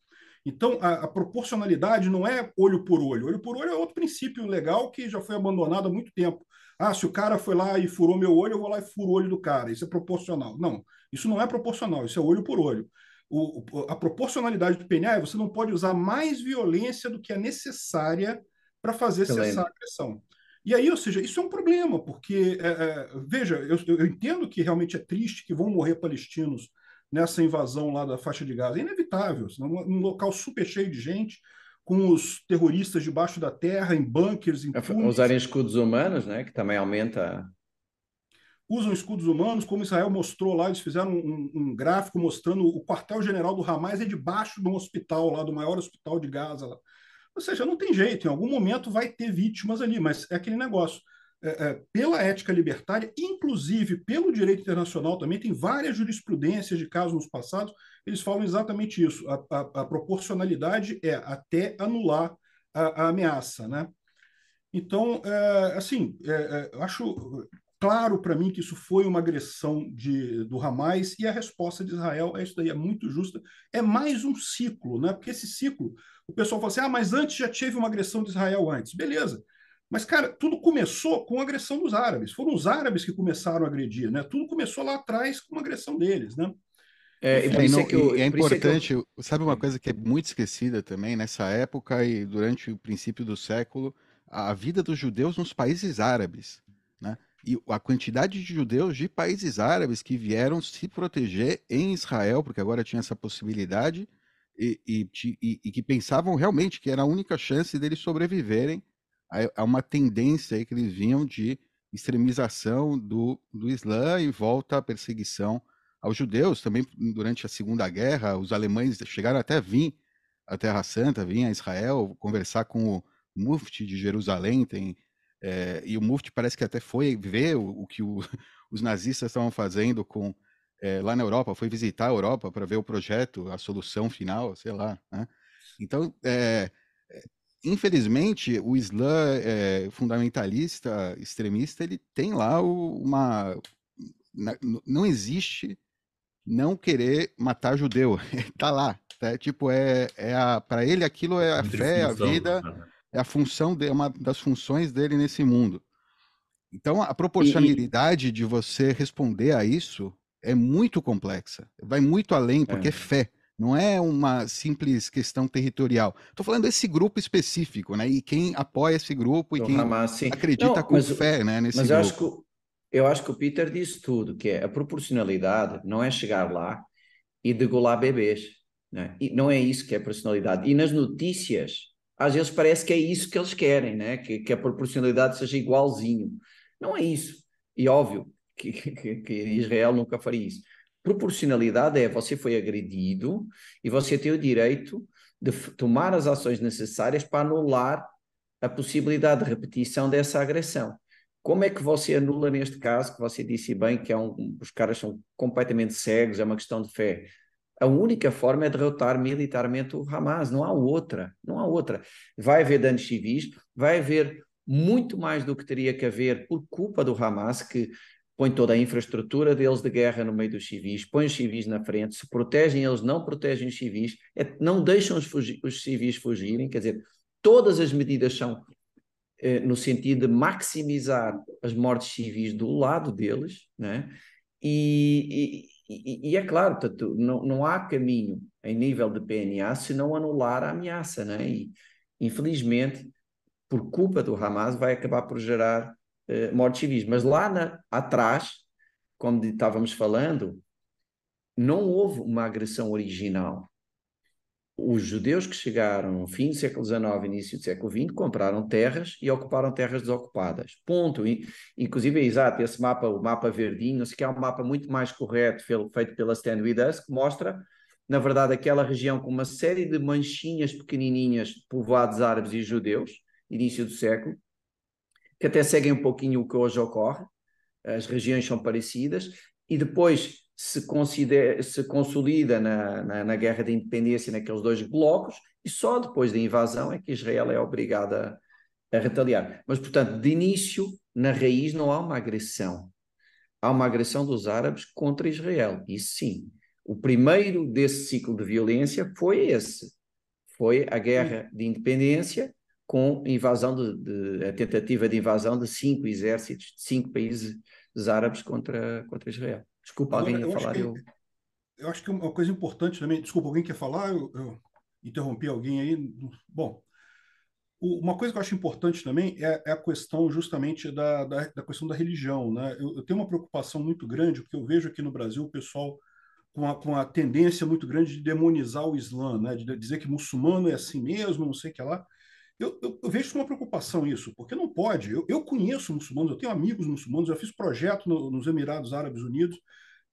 S2: Então, a, a, proporcionalidade não é olho por olho. Olho por olho é outro princípio legal que já foi abandonado há muito tempo. Ah, se o cara foi lá e furou meu olho, eu vou lá e furo o olho do cara. Isso é proporcional. Não, isso não é proporcional, isso é olho por olho o, a proporcionalidade do PNA é você não pode usar mais violência do que é necessária para fazer Excelente. cessar a agressão. E aí, ou seja, isso é um problema, porque, é, é, veja, eu, eu, entendo que realmente é triste que vão morrer palestinos nessa invasão lá da faixa de Gaza. É inevitável, num local super cheio de gente, com os terroristas debaixo da terra, em bunkers, em
S1: túneis. Usarem escudos humanos, né, que também aumenta
S2: usam escudos humanos, como Israel mostrou lá, eles fizeram um, um gráfico mostrando o quartel-general do Hamas é debaixo de um hospital lá, do maior hospital de Gaza. Lá. Ou seja, não tem jeito, em algum momento vai ter vítimas ali, mas é aquele negócio. É, é, pela ética libertária, inclusive pelo direito internacional também, tem várias jurisprudências de casos nos passados, eles falam exatamente isso. A, a, a proporcionalidade é até anular a, a ameaça, né? Então, é, assim, é, é, acho claro para mim que isso foi uma agressão de, do Hamas e a resposta de Israel é isso daí, é muito justa. É mais um ciclo, né? Porque esse ciclo, o pessoal fala assim: ah, mas antes já teve uma agressão de Israel antes. Beleza. Mas, cara, tudo começou com a agressão dos árabes. Foram os árabes que começaram a agredir, né? Tudo começou lá atrás com uma agressão deles, né?
S4: É, é, não, é, eu, é importante, eu... sabe uma coisa que é muito esquecida também nessa época e durante o princípio do século, a vida dos judeus nos países árabes, né? E a quantidade de judeus de países árabes que vieram se proteger em Israel, porque agora tinha essa possibilidade, e, e, e, e que pensavam realmente que era a única chance deles sobreviverem a, a, uma tendência que eles vinham de extremização do, do Islã e volta à perseguição aos judeus. Também durante a Segunda Guerra, os alemães chegaram até a vir a Terra Santa, vir a Israel, conversar com o Mufti de Jerusalém, tem, é, e o Mufti parece que até foi ver o, o que o, os nazistas estavam fazendo com é, lá na Europa, foi visitar a Europa para ver o projeto, a solução final, sei lá. Né? Então, é, infelizmente, o Islã é, fundamentalista, extremista, ele tem lá uma. Não existe não querer matar judeu. Está lá. Tá? Tipo, é, é para ele aquilo é a fé, a vida, né? É a função de, é uma das funções dele nesse mundo. Então, a proporcionalidade e... de você responder a isso é muito complexa. Vai muito além, porque é, é fé. Não é uma simples questão territorial. Estou falando desse grupo específico, né? E quem apoia esse grupo e quem Hamas, acredita Não, com mas, fé né, nesse
S1: mas
S4: grupo.
S1: Mas eu acho, que, eu acho que o Peter disse tudo, que é a proporcionalidade não é chegar lá e degolar bebês. Né? E não é isso que é proporcionalidade. E nas notícias, às vezes parece que é isso que eles querem, né? que, que a proporcionalidade seja igualzinho. Não é isso. E óbvio que, que, que Israel nunca faria isso. Proporcionalidade é você foi agredido e você tem o direito de tomar as ações necessárias para anular a possibilidade de repetição dessa agressão. Como é que você anula neste caso, que você disse bem que é um, os caras são completamente cegos, é uma questão de fé? A única forma é derrotar militarmente o Hamas, não há outra, não há outra. Vai haver danos civis, vai haver muito mais do que teria que haver por culpa do Hamas, que põe toda a infraestrutura deles de guerra no meio dos civis, põe os civis na frente, se protegem eles, não protegem os civis, é, não deixam os, os, civis fugirem, quer dizer, todas as medidas são eh, no sentido de maximizar as mortes civis do lado deles, né? e, e, é claro, tanto, não, não há caminho em nível de PNA se não anular a ameaça, né? e infelizmente, por culpa do Hamas, vai acabar por gerar uh, mortes civis. Mas lá na, atrás, como estávamos falando, não houve uma agressão original. Os judeus que chegaram no fim do século XIX, início do século XX, compraram terras e ocuparam terras desocupadas. Ponto. E, inclusive, é exato, esse mapa, o mapa verdinho, que é um mapa muito mais correto, feito pela Stand With que mostra, na verdade, aquela região com uma série de manchinhas pequenininhas, povoados árabes e judeus, início do século, que até seguem um pouquinho o que hoje ocorre, as regiões são parecidas, e depois se, se consolida na, na, na, guerra de independência naqueles dois blocos, e só depois da invasão é que Israel é obrigada a, a retaliar. Mas, portanto, de início, na raiz, não há uma agressão. Há uma agressão dos árabes contra Israel, isso sim. O primeiro desse ciclo de violência foi esse. Foi a guerra de independência com invasão de, de, a tentativa de invasão de cinco exércitos de cinco países árabes contra, contra Israel. Desculpa, Agora, alguém ia falar.
S2: Que, eu... eu acho que uma coisa importante também. Desculpa, alguém quer falar? Eu, eu interrompi alguém aí. Bom, o, uma coisa que eu acho importante também é, é a questão justamente da, da, da, questão da religião. Né? Eu, eu, tenho uma preocupação muito grande, porque eu vejo aqui no Brasil o pessoal com a, com a tendência muito grande de demonizar o Islã, né? de dizer que muçulmano é assim mesmo, não sei o que lá. Eu, eu, eu, vejo uma preocupação isso, porque não pode. Eu, eu, conheço muçulmanos, eu tenho amigos muçulmanos, eu fiz projeto no, nos Emirados Árabes Unidos,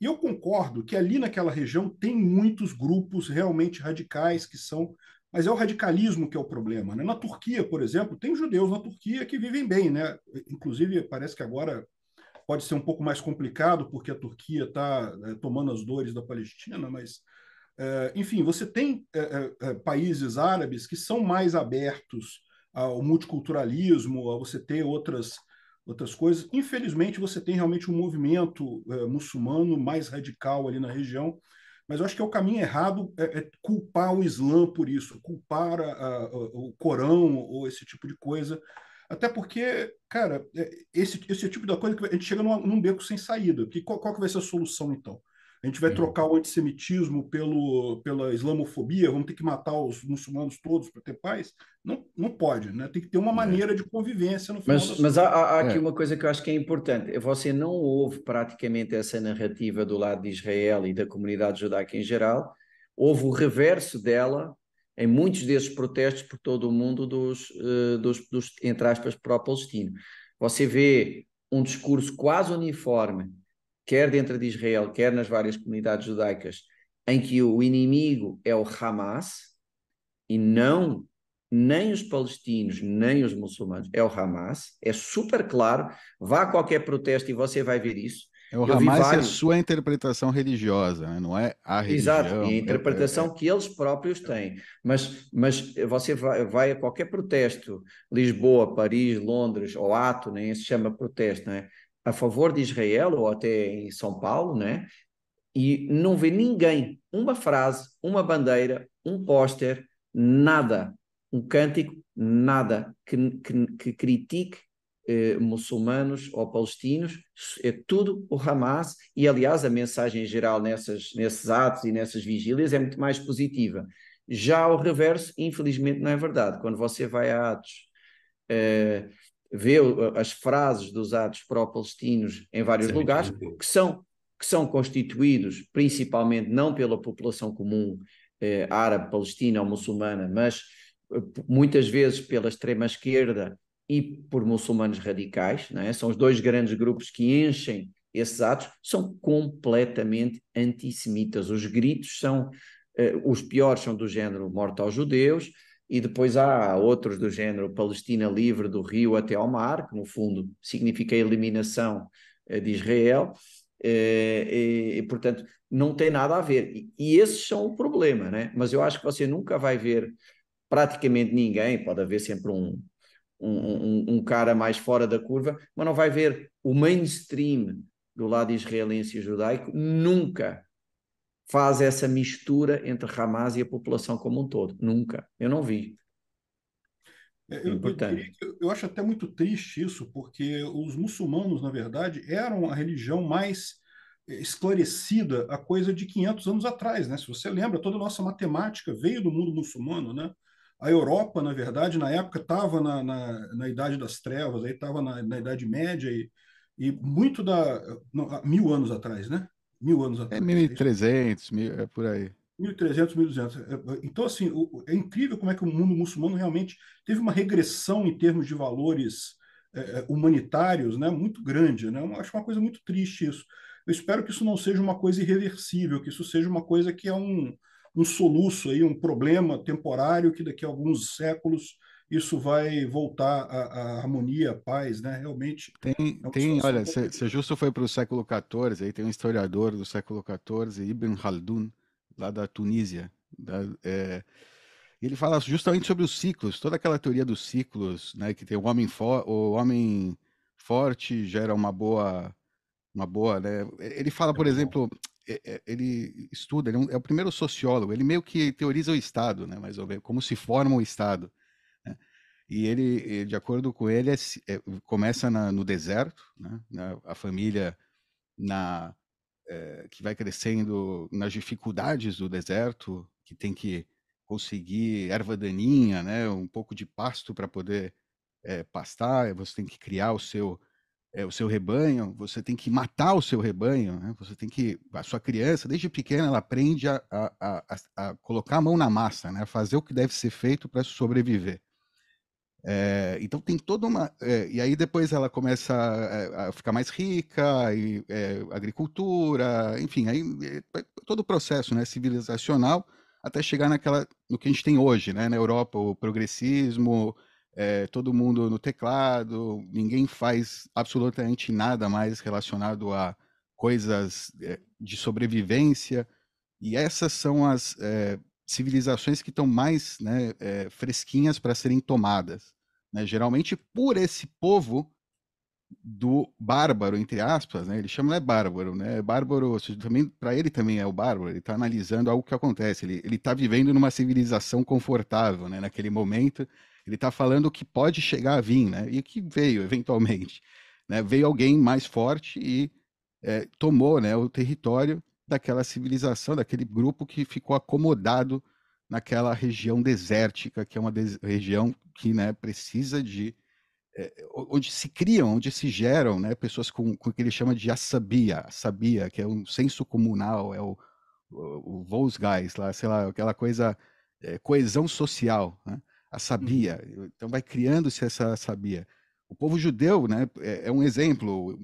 S2: e eu concordo que ali naquela região tem muitos grupos realmente radicais que são. Mas é o radicalismo que é o problema. Né? Na Turquia, por exemplo, tem judeus na Turquia que vivem bem. Né? Inclusive, parece que agora pode ser um pouco mais complicado, porque a Turquia está é, tomando as dores da Palestina, mas enfim, você tem é, é, países árabes que são mais abertos ao multiculturalismo, a você ter outras, outras coisas. Infelizmente, você tem realmente um movimento muçulmano mais radical ali na região, mas eu acho que é o caminho errado é, é culpar o Islã por isso, culpar a, a, o Corão ou esse tipo de coisa. Até porque, cara, esse, esse tipo de coisa que a gente chega num, num beco sem saída. Que, qual, qual que vai ser a solução, então? A gente vai uhum. trocar o antissemitismo pelo, pela islamofobia, vamos ter que matar os muçulmanos todos para ter paz? Não, não pode, né? Tem que ter uma é. maneira de convivência no final.
S1: Mas, mas há, há, aqui é. uma coisa que eu acho que é importante. Você não ouve praticamente essa narrativa do lado de Israel e da comunidade judaica em geral. Houve o reverso dela em muitos desses protestos por todo o mundo dos, uh, dos, dos entre aspas, pró-palestino. Você vê um discurso quase uniforme quer dentro de Israel, quer nas várias comunidades judaicas, em que o inimigo é o Hamas, e não nem os palestinos, nem os muçulmanos, é o Hamas, é super claro, vá a qualquer protesto e você vai ver isso.
S4: É o Eu Hamas vários... é a sua interpretação religiosa, né? não é a religião.
S1: Exato, e a interpretação é, é, que eles próprios têm. Mas, mas você vai, vai, a qualquer protesto, Lisboa, Paris, Londres, ou ato, nem se chama protesto, né? A favor de Israel, ou até em São Paulo, né? e não vê ninguém, uma frase, uma bandeira, um póster, nada um cântico, nada que, que, que critique eh, muçulmanos ou palestinos, é tudo o Hamas, e aliás a mensagem em geral nessas, nesses atos e nessas vigílias é muito mais positiva. Já o reverso, infelizmente, não é verdade. Quando você vai a atos, eh, vê as frases dos atos pró-palestinos em vários Sim, lugares, que são, que são constituídos principalmente não pela população comum eh, árabe, palestina ou muçulmana, mas muitas vezes pela extrema-esquerda e por muçulmanos radicais, não é? são os dois grandes grupos que enchem esses atos, são completamente antissemitas. Os gritos são, uh, os piores são do género morte aos judeus, e depois há outros do género Palestina livre do rio até ao mar, que no fundo significa a eliminação uh, de Israel, uh, e, e, portanto não tem nada a ver. E, e esses são o problema, né? mas eu acho que você nunca vai ver praticamente ninguém, pode haver sempre um, um, um, cara mais fora da curva, mas não vai ver o mainstream do lado israelense e judaico nunca faz essa mistura entre Hamas e a população como um todo. Nunca. Eu não vi.
S2: É, eu, eu, eu, acho até muito triste isso, porque os muçulmanos, na verdade, eram a religião mais esclarecida a coisa de 500 anos atrás, né? Se você lembra, toda a nossa matemática veio do mundo muçulmano, né? A Europa, na verdade, na época estava na, na, na, Idade das Trevas, aí estava na, na, Idade Média e, e muito da. Não, mil anos atrás, né? Mil anos é atrás.
S4: É 1300, mil, é por aí.
S2: 1300, 1200. É, é, então, assim, é incrível como é que o mundo muçulmano realmente teve uma regressão em termos de valores é, humanitários né, muito grande. Né? Eu acho uma coisa muito triste isso. Eu espero que isso não seja uma coisa irreversível, que isso seja uma coisa que é um, um soluço aí, um problema temporário que daqui a alguns séculos isso vai voltar à, harmonia, à paz, né? Realmente.
S4: Tem, é tem olha, se, justo foi para o século XIV, aí tem um historiador do século XIV, Ibn Khaldun, lá da Tunísia. Da, é, ele fala justamente sobre os ciclos, toda aquela teoria dos ciclos, né? Que tem o homem, for, o homem forte gera uma boa, uma boa, né? Ele fala, por exemplo, é, é, ele estuda, ele é, é, o primeiro sociólogo, ele meio que teoriza o Estado, né, mais ou menos, como se forma o Estado. E ele, de acordo com ele, é, é, começa na, no deserto, né, na, a família na, que vai crescendo nas dificuldades do deserto, que tem que conseguir erva daninha, né, um pouco de pasto para poder pastar, você tem que criar o seu é, o seu rebanho, você tem que matar o seu rebanho, né? você tem que. A sua criança, desde pequena, ela aprende a, a, a, a colocar a mão na massa, né? a fazer o que deve ser feito para sobreviver. É, então tem toda uma. É, e aí depois ela começa a, a ficar mais rica, e, é, agricultura, enfim, aí é, todo o processo né, civilizacional até chegar naquela, no que a gente tem hoje, né, na Europa, o progressismo, é, todo mundo no teclado, ninguém faz absolutamente nada mais relacionado a coisas é, de sobrevivência. E essas são as é, civilizações que estão mais né, fresquinhas para serem tomadas. Né? Geralmente por esse povo do bárbaro, entre aspas, né? ele chama de bárbaro, né? Bárbaro, também para ele também é o bárbaro, ele está analisando algo que acontece, ele está vivendo numa civilização confortável, né? naquele momento, ele está falando que pode chegar a vir, né? E que veio, eventualmente. Né? Veio alguém mais forte e é, tomou né, o território daquela civilização, daquele grupo que ficou acomodado naquela região desértica, que é uma região que né, precisa de. É, onde se criam, onde se geram né, pessoas com, com o que ele chama de assabia, sabia, que é um senso comunal, é o, o, o Volksgeist, lá, sei lá, aquela coisa, é, coesão social. Né? a sabia. Uhum. Então vai criando-se essa sabia. O povo judeu, né, é, é um exemplo.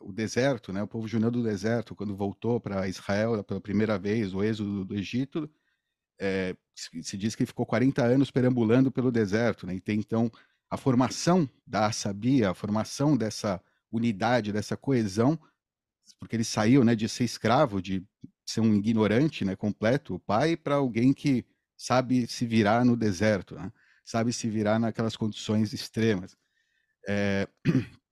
S4: O deserto, né, o povo judeu do deserto, quando voltou para Israel pela primeira vez, o êxodo do Egito, é, se diz que ficou 40 anos perambulando pelo deserto, né? E tem então a formação da sabia, a formação dessa unidade, dessa coesão, porque ele saiu, né, de ser escravo, de ser um ignorante, né, completo, o pai, para alguém que sabe se virar no deserto, né? sabe se virar naquelas condições extremas. É...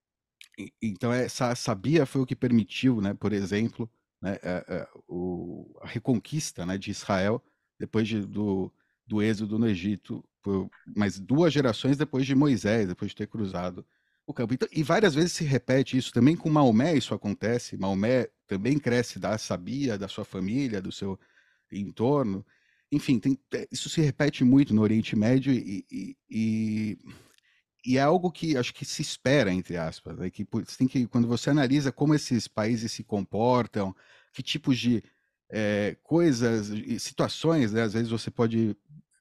S4: Então, essa sabia foi o que permitiu, né, por exemplo, né, a, a, o, a reconquista né, de Israel depois de, do, do êxodo no Egito, por, mas duas gerações depois de Moisés, depois de ter cruzado o campo. Então, e várias vezes se repete isso também com Maomé, isso acontece. Maomé também cresce da sabia, da sua família, do seu entorno. Enfim, tem, é, isso se repete muito no Oriente Médio e, e, e, é algo que acho que se espera, entre aspas. Né? Que, tem que, quando você analisa como esses países se comportam, que tipos de é, coisas situações, né? às vezes você pode.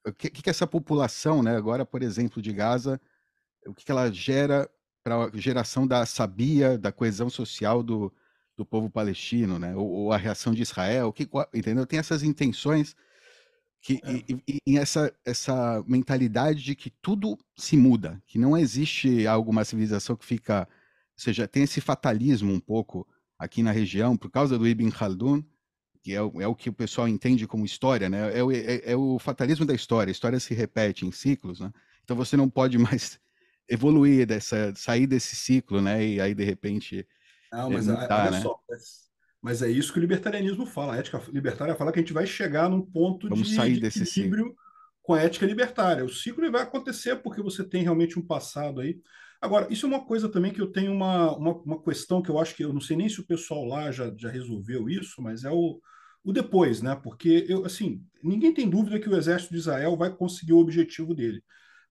S4: O que, que essa população, né? agora, por exemplo, de Gaza, o que, que ela gera para a geração da sabia, da coesão social do, do povo palestino, né? Ou, ou, a reação de Israel, que, entendeu? Tem essas intenções que é. e, e, essa essa mentalidade de que tudo se muda, que não existe alguma civilização que fica, ou seja, tem esse fatalismo um pouco aqui na região por causa do Ibn Khaldun, que é, o, é o que o pessoal entende como história, né? É o, é, é o fatalismo da história. A história se repete em ciclos, né? Então você não pode mais evoluir dessa, sair desse ciclo, né? E aí de repente.
S2: Não, mas é, olha né? só, mas, é isso que o libertarianismo fala. A ética libertária fala que a gente vai chegar num ponto
S4: Vamos
S2: de,
S4: sair
S2: de
S4: desse
S2: equilíbrio ciclo. com a ética libertária. O ciclo vai acontecer porque você tem realmente um passado aí. Agora, isso é uma coisa também que eu tenho uma, uma, uma questão que eu acho que eu não sei nem se o pessoal lá já, já resolveu isso, mas é o, o depois, né? Porque eu assim, ninguém tem dúvida que o exército de Israel vai conseguir o objetivo dele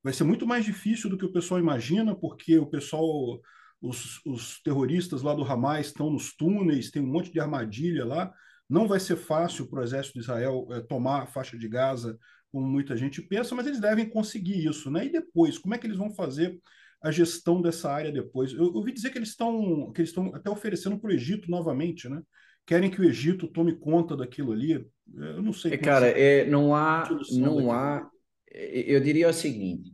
S2: vai ser muito mais difícil do que o pessoal imagina, porque o pessoal, os, os terroristas lá do Hamas estão nos túneis, tem um monte de armadilha lá. Não vai ser fácil para o exército de Israel é, tomar a faixa de Gaza, como muita gente pensa, mas eles devem conseguir isso, né? E depois, como é que eles vão fazer a gestão dessa área depois? Eu, eu ouvi dizer que eles estão que eles estão até oferecendo para o Egito novamente, né? Querem que o Egito tome conta daquilo ali. Eu não sei.
S1: É, cara, é, não há, não há, eu diria o seguinte: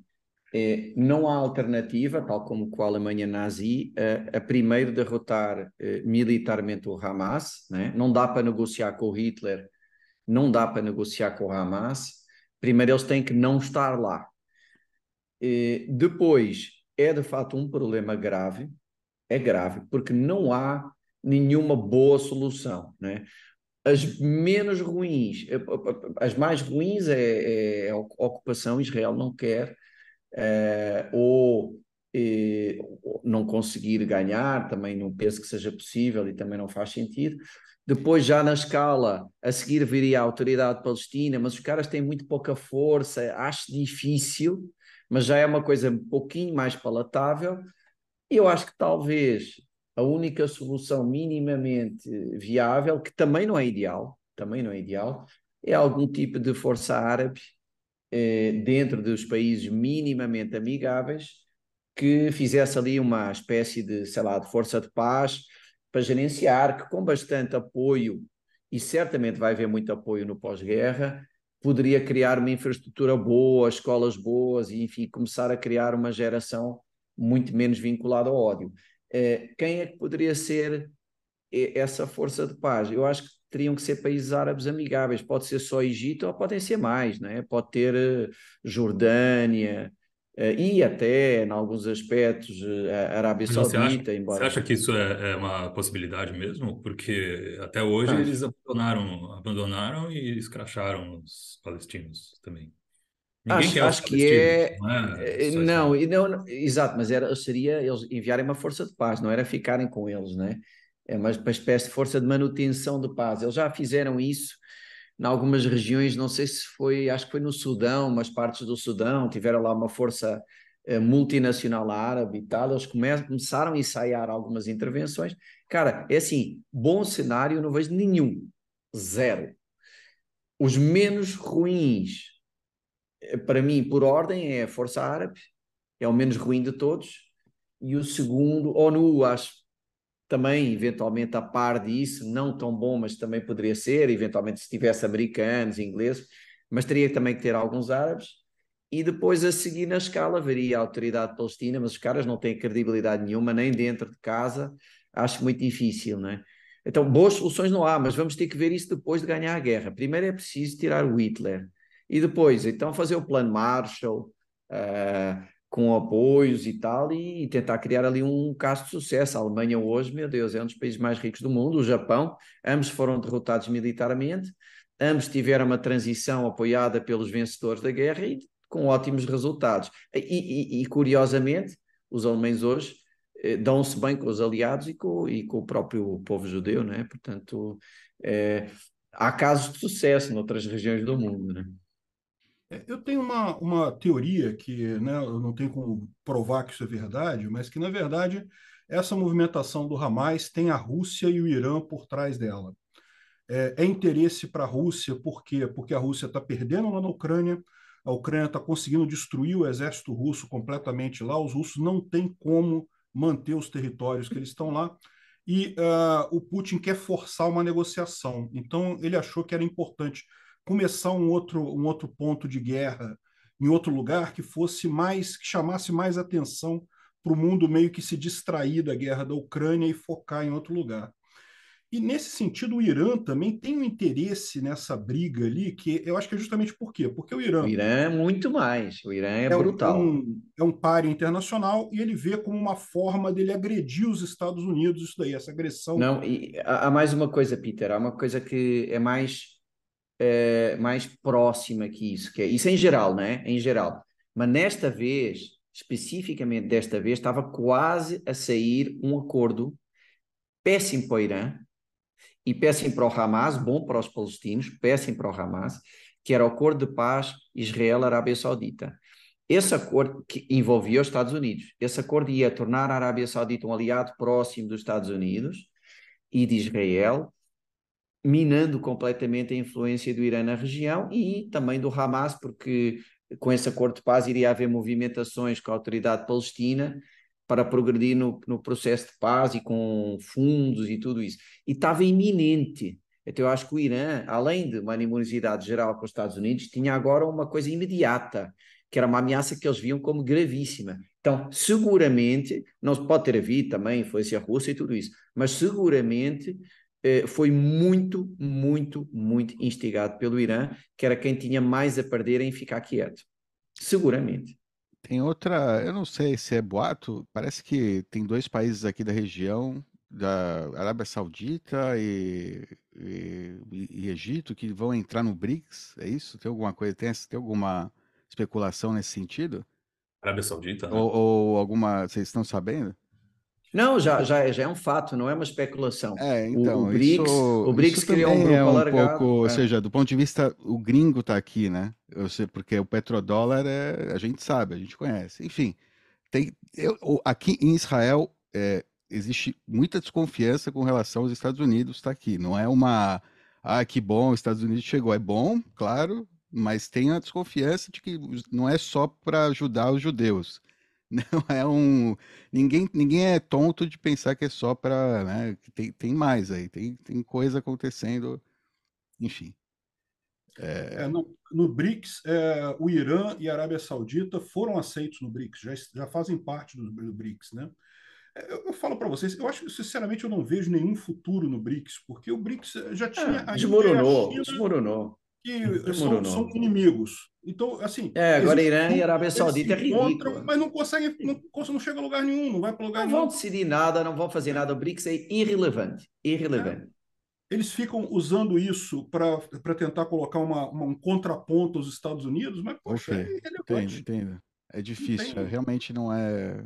S1: é, não há alternativa, tal como com a Alemanha nazi, a, a primeiro derrotar eh, militarmente o Hamas. Né? Não dá para negociar com o Hitler, não dá para negociar com o Hamas. Primeiro, eles têm que não estar lá. Eh, depois, é de fato um problema grave, é grave, porque não há nenhuma boa solução. Né? As menos ruins, eh, as mais ruins é, é, é a ocupação, Israel não quer, é, ou e, não conseguir ganhar, também não penso que seja possível e também não faz sentido. Depois, já na escala, a seguir viria a autoridade palestina, mas os caras têm muito pouca força, acho difícil, mas já é uma coisa um pouquinho mais palatável. E eu acho que talvez a única solução minimamente viável, que também não é ideal, também não é ideal, é algum tipo de força árabe eh, dentro dos países minimamente amigáveis que fizesse ali uma espécie de, sei lá, de força de paz para gerenciar, que com bastante apoio, e certamente vai haver muito apoio no pós-guerra, poderia criar uma infraestrutura boa, escolas boas e, enfim, começar a criar uma geração muito menos vinculada ao ódio. Eh, quem é que poderia ser essa força de paz? Eu acho que teriam que ser países árabes amigáveis, pode ser só Egito ou podem ser mais, né? pode ter uh, Jordânia uh, e até, em alguns aspectos, uh, a Arábia Saudita.
S3: Você acha,
S1: embora...
S3: você acha que isso é, é, uma possibilidade mesmo? Porque até hoje ah. eles abandonaram, abandonaram e escracharam os palestinos também.
S1: Ninguém acho, acho que é. Não, é não, não, não, exato, mas era, seria eles enviarem uma força de paz, não era ficarem com eles, né? É uma, espécie de força de manutenção de paz. Eles já fizeram isso em algumas regiões, não sei se foi, acho que foi no Sudão, umas partes do Sudão, tiveram lá uma força eh, multinacional árabe e tal, eles come começaram a ensaiar algumas intervenções. Cara, é assim, bom cenário não vejo nenhum, zero. Os menos ruins, eh, para mim, por ordem, é a Força Árabe, é o menos ruim de todos, e o segundo, ONU, acho também eventualmente a par disso, não tão bom, mas também poderia ser, eventualmente se tivesse americanos, ingleses, mas teria também que ter alguns árabes, e depois a seguir na escala veria a autoridade palestina, mas os caras não têm credibilidade nenhuma, nem dentro de casa, acho muito difícil, não é? Então, boas soluções não há, mas vamos ter que ver isso depois de ganhar a guerra. Primeiro é preciso tirar o Hitler, e depois, então, fazer o plano Marshall, uh, com apoios e tal, e, e, tentar criar ali um caso de sucesso. A Alemanha hoje, meu Deus, é um dos países mais ricos do mundo, o Japão, ambos foram derrotados militarmente, ambos tiveram uma transição apoiada pelos vencedores da guerra e com ótimos resultados. E, e, e curiosamente, os alemães hoje eh, dão-se bem com os aliados e com, e com o próprio povo judeu, não é? Portanto, eh, há casos de sucesso noutras regiões do mundo, não é?
S2: É, eu tenho uma, uma teoria que né, eu não tenho como provar que isso é verdade, mas que, na verdade, essa movimentação do Hamas tem a Rússia e o Irã por trás dela. É, é interesse para a Rússia, por quê? Porque a Rússia está perdendo lá na Ucrânia, a Ucrânia está conseguindo destruir o exército russo completamente lá, os russos não têm como manter os territórios que eles estão lá, e uh, o Putin quer forçar uma negociação. Então, ele achou que era importante começar um outro, um outro ponto de guerra em outro lugar que fosse mais, que chamasse mais atenção para o mundo meio que se distrair da guerra da Ucrânia e focar em outro lugar. E nesse sentido, o Irã também tem um interesse nessa briga ali, que eu acho que é justamente por quê? Porque o Irã.
S1: O Irã é muito mais, o Irã é, é brutal.
S2: Um, é um páreo internacional e ele vê como uma forma dele agredir os Estados Unidos, isso daí, essa agressão.
S1: Não, e há mais uma coisa, Peter, há uma coisa que é mais uh, mais próxima que isso, que é isso em geral, né? Em geral. Mas nesta vez, especificamente desta vez, estava quase a sair um acordo péssimo para o Irã e péssimo para o Hamas, bom para os palestinos, péssimo para o Hamas, que era o acordo de paz Israel-Arábia Saudita. Esse acordo que envolvia os Estados Unidos, esse acordo ia tornar a Arábia Saudita um aliado próximo dos Estados Unidos e de Israel, minando completamente a influência do Irã na região e também do Hamas, porque com esse acordo de paz iria haver movimentações com a autoridade palestina para progredir no, no processo de paz e com fundos e tudo isso. E estava iminente. Então eu acho que o Irã, além de uma animosidade geral com os Estados Unidos, tinha agora uma coisa imediata, que era uma ameaça que eles viam como gravíssima. Então, seguramente, não se pode ter havido também influência russa e tudo isso, mas seguramente foi muito, muito, muito instigado pelo Irã, que era quem tinha mais a perder em ficar quieto. Seguramente.
S4: Tem outra, eu não sei se é boato, parece que tem dois países aqui da região, da Arábia Saudita e, e, e Egito, que vão entrar no BRICS, é isso? Tem alguma coisa, tem, tem alguma especulação nesse sentido?
S3: Arábia Saudita,
S4: né? ou, ou alguma, vocês estão sabendo?
S1: Não, já, já, já é um fato, não é uma especulação.
S4: É, então,
S1: o, o BRICS, isso, o BRICS criou um grupo é um alargado.
S4: Pouco, é. Ou seja, do ponto de vista, o gringo está aqui, né? Eu sei, porque o petrodólar é, a gente sabe, a gente conhece. Enfim, tem, eu, aqui em Israel é, existe muita desconfiança com relação aos Estados Unidos estar tá aqui. Não é uma, ah, que bom, os Estados Unidos chegou. É bom, claro, mas tem a desconfiança de que não é só para ajudar os judeus Não é um. Ninguém, ninguém é tonto de pensar que é só para. Né? Tem, tem mais aí, tem, tem coisa acontecendo. Enfim.
S2: É... É, no, no, BRICS, é, o Irã e a Arábia Saudita foram aceitos no BRICS, já, já fazem parte do, do BRICS, né? É, eu, eu falo para vocês, eu acho que sinceramente eu não vejo nenhum futuro no BRICS, porque o BRICS já é, tinha.
S1: desmoronou, desmoronou
S2: que são, são, inimigos. Então, assim.
S1: É, agora Irã e Arábia Saudita é ridículo.
S2: Mas não conseguem, não, não chega a lugar nenhum, não vai para lugar
S1: não
S2: nenhum.
S1: Não vão decidir nada, não vão fazer nada. O BRICS é irrelevante. Irrelevante. É.
S2: Eles ficam usando isso para tentar colocar uma, uma, um contraponto aos Estados Unidos, mas, poxa, okay. é
S4: irrelevante. Entendo, entendo. É difícil, realmente não é,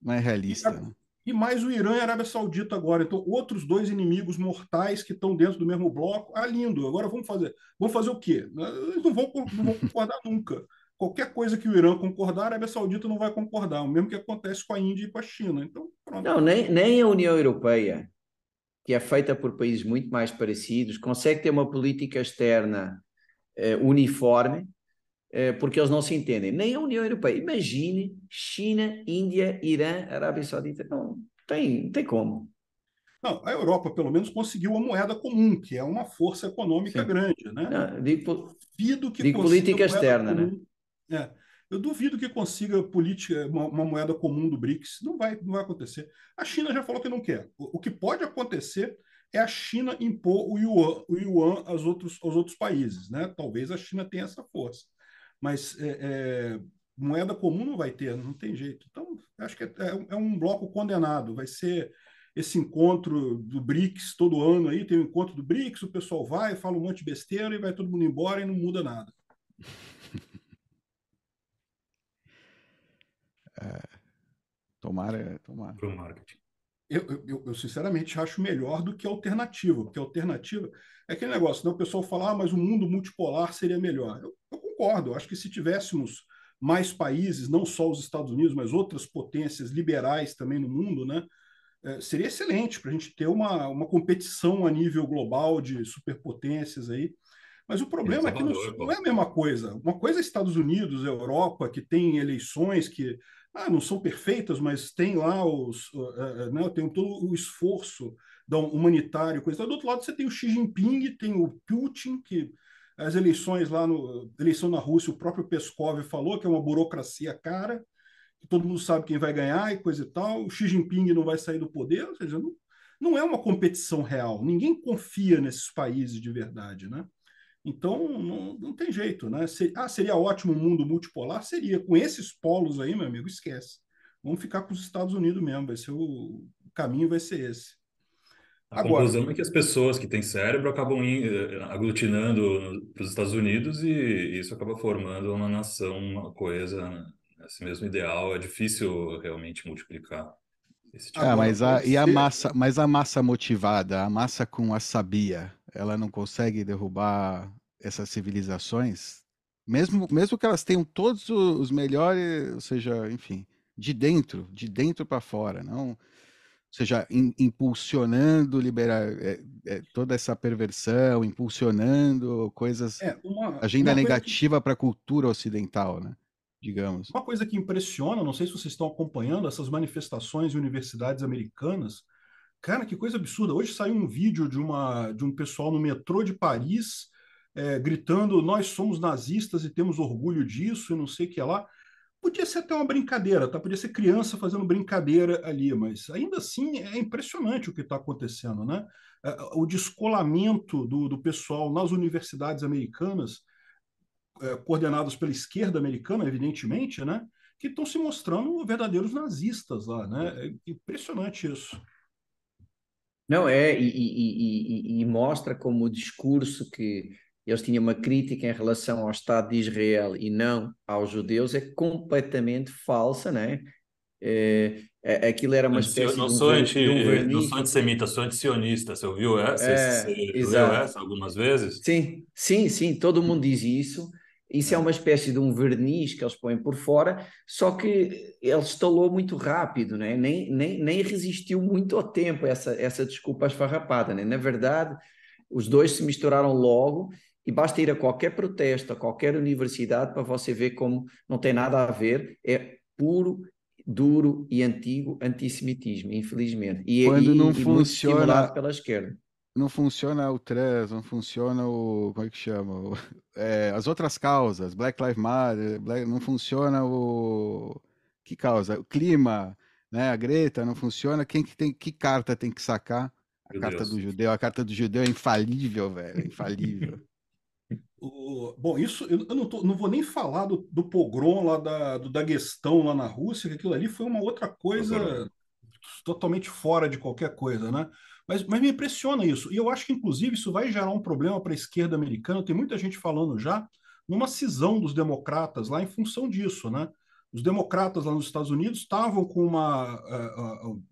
S4: não é realista. E,
S2: né? E mais o Irã e a Arábia Saudita agora. Então, outros dois inimigos mortais que estão dentro do mesmo bloco. Ah, lindo. Agora vamos fazer. Vamos fazer o quê? Eles não vão, não vão concordar nunca. Qualquer coisa que o Irã concordar, a Arábia Saudita não vai concordar. O mesmo que acontece com a Índia e com a China. Então,
S1: pronto. Não, nem, nem a União Europeia, que é feita por países muito mais parecidos, consegue ter uma política externa eh, uniforme é, porque eles não se entendem. Nem a União Europeia. Imagine China, Índia, Irã, Arábia Saudita. Não tem, tem como.
S2: Não, a Europa, pelo menos, conseguiu a moeda comum, que é uma força econômica Sim. grande. Né? Não,
S1: digo, duvido que digo política externa, né? comum,
S2: né? É, eu duvido que consiga política, uma, uma, moeda comum do BRICS. Não vai, não vai acontecer. A China já falou que não quer. O, o que pode acontecer é a China impor o yuan, o yuan aos, outros, aos outros países. Né? Talvez a China tenha essa força. Mas é, é, moeda comum não vai ter, não tem jeito. Então, acho que é, é, é um bloco condenado. Vai ser esse encontro do BRICS todo ano aí, tem o um encontro do BRICS, o pessoal vai, fala um monte de besteira e vai todo mundo embora e não muda nada.
S4: É, tomara, tomara.
S3: Para o marketing.
S2: Eu, eu, eu, sinceramente acho melhor do que a alternativa, porque a alternativa é aquele negócio, né? o pessoal fala, ah, mas o mundo multipolar seria melhor. Eu, eu concordo, eu acho que se tivéssemos mais países, não só os Estados Unidos, mas outras potências liberais também no mundo, né? É, seria excelente para a gente ter uma, uma competição a nível global de superpotências aí. Mas o problema é que não, não, é a mesma coisa. Uma coisa é Estados Unidos, Europa, que tem eleições que ah, não são perfeitas, mas tem lá os, uh, uh, né, tem todo o esforço da humanitário, coisa. Do outro lado, você tem o Xi Jinping, tem o Putin, que as eleições lá no eleição na Rússia, o próprio Peskov falou que é uma burocracia cara que todo mundo sabe quem vai ganhar e coisa e tal, o Xi Jinping não vai sair do poder, ou seja, não, não é uma competição real, ninguém confia nesses países de verdade, né? Então, não, não tem jeito, né? Se, ah, seria ótimo um mundo multipolar? Seria. Com esses polos aí, meu amigo, esquece. Vamos ficar com os Estados Unidos mesmo, vai ser o, o caminho vai ser esse.
S3: A Agora, conclusão é que as pessoas que têm cérebro acabam eh, aglutinando para os Estados Unidos e isso acaba formando uma nação, uma coisa né? esse mesmo ideal é difícil realmente multiplicar.
S4: Esse tipo ah, mas a, e a massa, mas a massa motivada, a massa com a sabia, ela não consegue derrubar essas civilizações, mesmo, mesmo que elas tenham todos os melhores, ou seja, enfim, de dentro, de dentro para fora, não, seja, in, impulsionando liberar é, é, toda essa perversão, impulsionando coisas, é, uma, agenda uma negativa que... para a cultura ocidental, né? digamos.
S2: Uma coisa que impressiona, não sei se vocês estão acompanhando essas manifestações em universidades americanas. Cara, que coisa absurda. Hoje saiu um vídeo de, uma, de um pessoal no metrô de Paris é, gritando: Nós somos nazistas e temos orgulho disso e não sei o que lá. Podia ser até uma brincadeira, tá? Podia ser criança fazendo brincadeira ali, mas ainda assim é impressionante o que está acontecendo, né? É, o descolamento do, do pessoal nas universidades americanas é, coordenados pela esquerda americana, evidentemente, né? Que estão se mostrando verdadeiros nazistas lá, né? É impressionante isso.
S1: Não, é, e, e, e, e, mostra como o discurso que eles tinham uma crítica em relação ao Estado de Israel e não aos judeus é completamente falsa, né? É, é, aquilo era uma espécie
S3: não
S1: de um,
S3: sou anti, de um verniz. Não sou antissemita, sou antisionista. Você ouviu essa? É, você, você essa algumas vezes?
S1: Sim, sim, sim, todo mundo diz isso. Isso é uma espécie de um verniz que eles põem por fora, só que ele estalou muito rápido, né? nem, nem, nem resistiu muito ao tempo essa, essa desculpa esfarrapada. Né? Na verdade, os dois se misturaram logo e basta ir a qualquer protesto, a qualquer universidade para você ver como não tem nada a ver, é puro, duro e antigo antissemitismo, infelizmente. E,
S4: Quando e, não e funciona pela esquerda não funciona o trans, não funciona o. Como é que chama? O, é, as outras causas, Black Lives Matter, Black, não funciona o. Que causa? O clima, né? A Greta não funciona. Quem que tem. Que carta tem que sacar? A Meu carta Deus. do judeu. A carta do judeu é infalível, velho. É infalível.
S2: o, bom, isso eu, eu não, tô, não, vou nem falar do, do pogrom lá da, do Daguestão lá na Rússia, que aquilo ali foi uma outra coisa totalmente fora de qualquer coisa, né? Mas, mas me impressiona isso. E eu acho que, inclusive, isso vai gerar um problema para a esquerda americana. Tem muita gente falando já numa cisão dos democratas lá em função disso, né? Os democratas lá nos Estados Unidos estavam com uma, uh, uh,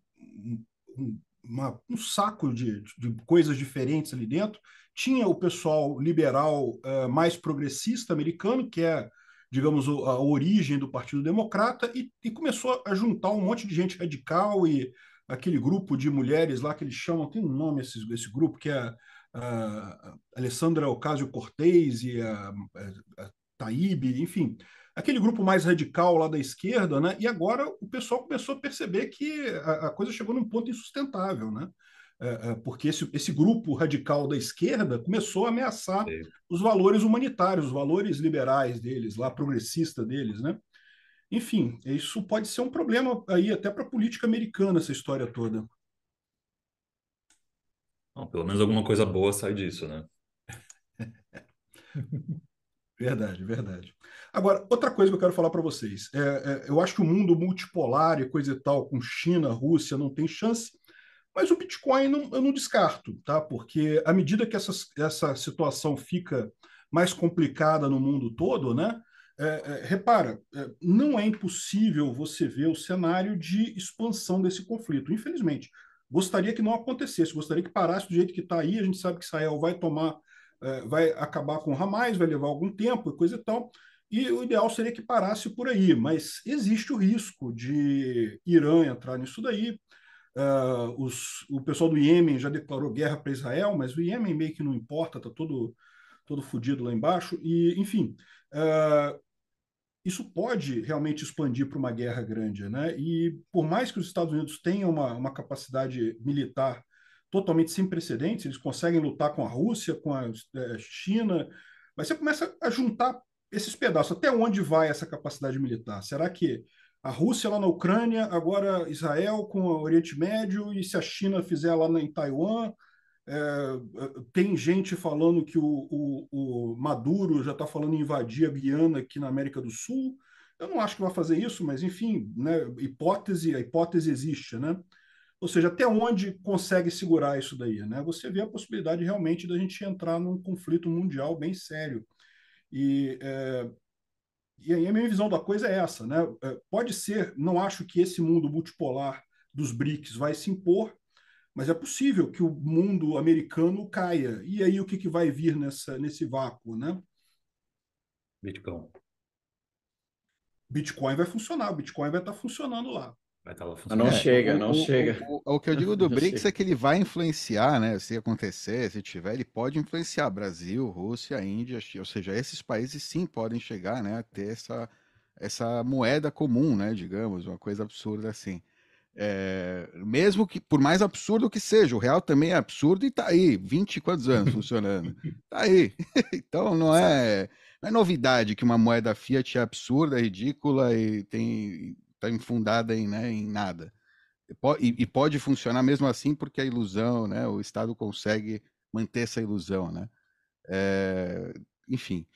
S2: um, uma, um saco de, de, coisas diferentes ali dentro. Tinha o pessoal liberal uh, mais progressista americano, que é, digamos, a origem do Partido Democrata, e, e começou a juntar um monte de gente radical e aquele grupo de mulheres lá que eles chamam, tem um nome esse, esse grupo, que é a, a Alessandra Ocasio-Cortez e a, a, a Taíbe, enfim, aquele grupo mais radical lá da esquerda, né? E agora o pessoal começou a perceber que a, a coisa chegou num ponto insustentável, né? é, é, porque esse, esse, grupo radical da esquerda começou a ameaçar Sim. os valores humanitários, os valores liberais deles, lá progressista deles, né? Enfim, isso pode ser um problema aí até para a política americana, essa história toda.
S3: Não, pelo menos alguma coisa boa sai disso, né?
S2: verdade, verdade. Agora, outra coisa que eu quero falar para vocês. É, é, eu acho que o mundo multipolar e coisa e tal, com China, Rússia, não tem chance mas o Bitcoin não, eu não descarto, tá? Porque à medida que essa, essa situação fica mais complicada no mundo todo, né? É, é, repara, é, não é impossível você ver o cenário de expansão desse conflito. Infelizmente, gostaria que não acontecesse, gostaria que parasse do jeito que está aí. A gente sabe que Israel vai tomar, é, vai acabar com o Hamas, vai levar algum tempo e coisa e tal. E o ideal seria que parasse por aí, mas existe o risco de Irã entrar nisso daí, Uh, os, o pessoal do Iêmen já declarou guerra para Israel, mas o Iêmen meio que não importa, está todo, todo fodido lá embaixo. E, enfim, uh, isso pode realmente expandir para uma guerra grande. Né? E por mais que os Estados Unidos tenham uma, uma capacidade militar totalmente sem precedentes, eles conseguem lutar com a Rússia, com a, a eh, China, mas você começa a juntar esses pedaços. Até onde vai essa capacidade militar? Será que a Rússia lá na Ucrânia, agora Israel com o Oriente Médio, e se a China fizer lá em Taiwan. É, tem gente falando que o, o, o Maduro já está falando em invadir a Guiana aqui na América do Sul. Eu não acho que vai fazer isso, mas enfim, né, hipótese, a hipótese existe, né? Ou seja, até onde consegue segurar isso daí, né? Você vê a possibilidade realmente da gente entrar num conflito mundial bem sério. E é, e aí a minha visão da coisa é essa, né? É, pode ser, não acho que esse mundo multipolar dos BRICS vai se impor, mas é possível que o mundo americano caia. E aí o que, que vai vir nessa, nesse vácuo, né?
S3: Bitcoin.
S2: Bitcoin vai funcionar, o Bitcoin vai estar funcionando lá.
S1: Vai estar lá funcionando. Não é, chega, não o, chega.
S4: O, o, o, que eu digo do BRICS chega. é que ele vai influenciar, né? Se acontecer, se tiver, ele pode influenciar Brasil, Rússia, Índia, ou seja, esses países sim podem chegar, né, a ter essa, essa moeda comum, né, digamos, uma coisa absurda assim. É, mesmo que, por mais absurdo que seja, o real também é absurdo e tá aí, 20 quantos anos funcionando? tá aí. então não é, não é novidade que uma moeda fiat é absurda, é ridícula e tem está infundada em, né, em nada. E, e, pode funcionar mesmo assim porque a ilusão, né, o Estado consegue manter essa ilusão, né? É, enfim.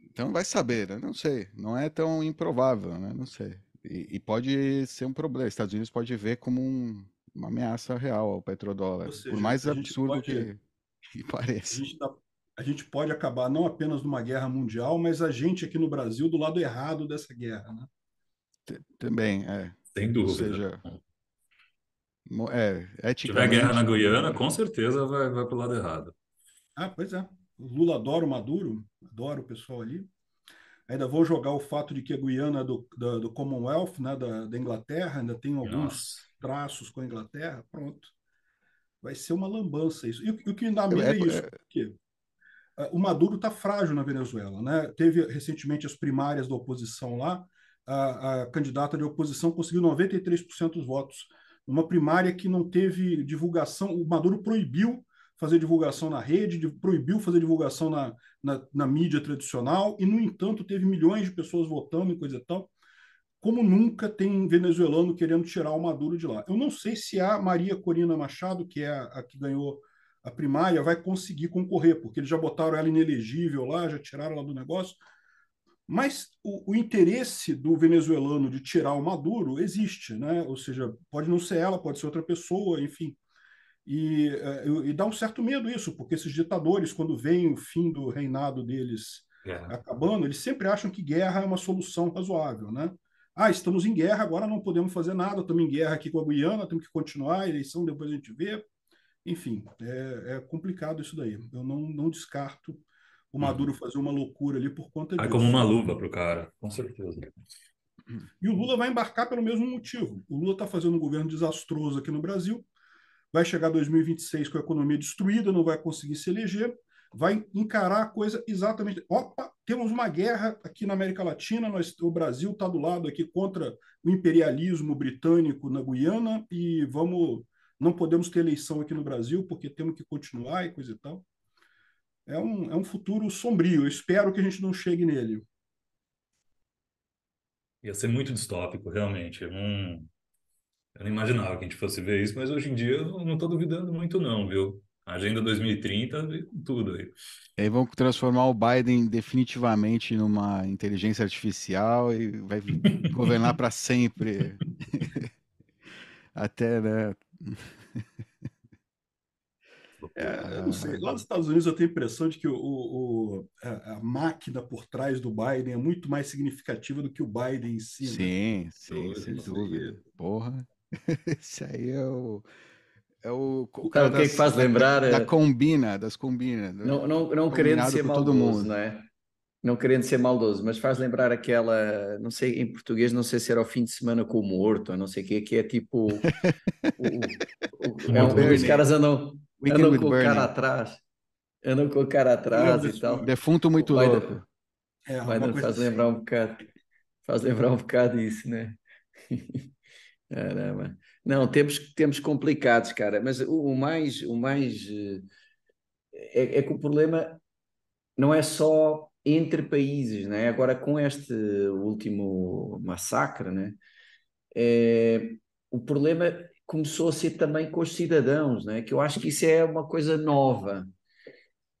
S4: Então vai saber, né? não sei, não é tão improvável, né? Não sei. E, e pode ser um problema. Os Estados Unidos pode ver como um, uma ameaça real ao petrodólar, seja, por mais absurdo pode, que, que, pareça.
S2: Tá, a gente pode acabar não apenas numa guerra mundial, mas a gente aqui no Brasil do lado errado dessa guerra, né?
S4: Também, é.
S3: Sem dúvida. Ou seja,
S4: é,
S3: eticamente... Se tiver guerra na Guiana, com certeza vai, vai para o lado errado.
S2: Ah, pois é. O Lula adora o Maduro, adora o pessoal ali. Ainda vou jogar o fato de que a Guiana é do, da, do Commonwealth, né, da, da, Inglaterra, ainda tem alguns Nossa. traços com a Inglaterra, pronto. Vai ser uma lambança isso. E, o que me dá medo é, é isso, porque o Maduro está frágil na Venezuela. Né? Teve recentemente as primárias da oposição lá, a, a candidata de oposição conseguiu 93% dos votos. Uma primária que não teve divulgação, o Maduro proibiu fazer divulgação na rede, de, proibiu fazer divulgação na, na, na, mídia tradicional, e, no entanto, teve milhões de pessoas votando e coisa e tal. Como nunca tem venezuelano querendo tirar o Maduro de lá. Eu não sei se a Maria Corina Machado, que é a, a que ganhou a primária, vai conseguir concorrer, porque eles já botaram ela inelegível lá, já tiraram ela do negócio. Mas o, o, interesse do venezuelano de tirar o Maduro existe, né? ou seja, pode não ser ela, pode ser outra pessoa, enfim. E, eh, e dá um certo medo isso, porque esses ditadores, quando vem o fim do reinado deles acabando, eles sempre acham que guerra é uma solução razoável. Né? Ah, estamos em guerra, agora não podemos fazer nada, estamos em guerra aqui com a Guiana, temos que continuar a eleição, depois a gente vê. Enfim, é, é complicado isso daí. Eu não, não descarto o. Maduro fazer uma loucura ali por conta
S3: disso. É como uma luva para o cara, com certeza.
S2: E o Lula vai embarcar pelo mesmo motivo. O Lula está fazendo um governo desastroso aqui no Brasil, vai chegar 2026 com a economia destruída, não vai conseguir se eleger, vai encarar a coisa exatamente. Opa, temos uma guerra aqui na América Latina, nós, o Brasil está do lado aqui contra o imperialismo britânico na Guiana e vamos não podemos ter eleição aqui no Brasil porque temos que continuar e coisa e tal. É um, é um futuro sombrio. Eu espero que a gente não chegue nele.
S3: Ia ser muito distópico, realmente. Eu não, eu não imaginava que a gente fosse ver isso, mas hoje em dia eu não estou duvidando muito, não, viu? Agenda 2030 veio com tudo aí.
S4: E aí vão transformar o Biden definitivamente numa inteligência artificial e vai governar para sempre. Até, né?
S2: É, eu não sei. Lá nos Estados Unidos eu tenho a impressão de que o, o a, a, máquina por trás do Biden é muito mais significativa do que o Biden em si.
S4: Né? Sim, né? sim, sem dúvida. Porra. Esse aí é o. É o,
S1: o cara, das, que faz lembrar.
S4: Da, da combina, das combina.
S1: Não, não, não querendo ser maldoso, não é? Não querendo ser maldoso, mas faz lembrar aquela, não sei, em português, não sei se era o fim de semana com o morto, ou não sei o que, que é tipo. o, o, é um, os caras andam, andam com o cara atrás. Andam com o cara atrás e tal.
S4: Defunto muito louco.
S1: É, faz assim. lembrar um bocado. Faz lembrar um bocado isso, né? Caramba. Não, temos, temos complicados, cara, mas o, o mais, o mais eh, é, é, que o problema não é só entre países, né? Agora com este último massacre, né? É, o problema começou a ser também com os cidadãos, né? Que eu acho que isso é uma coisa nova,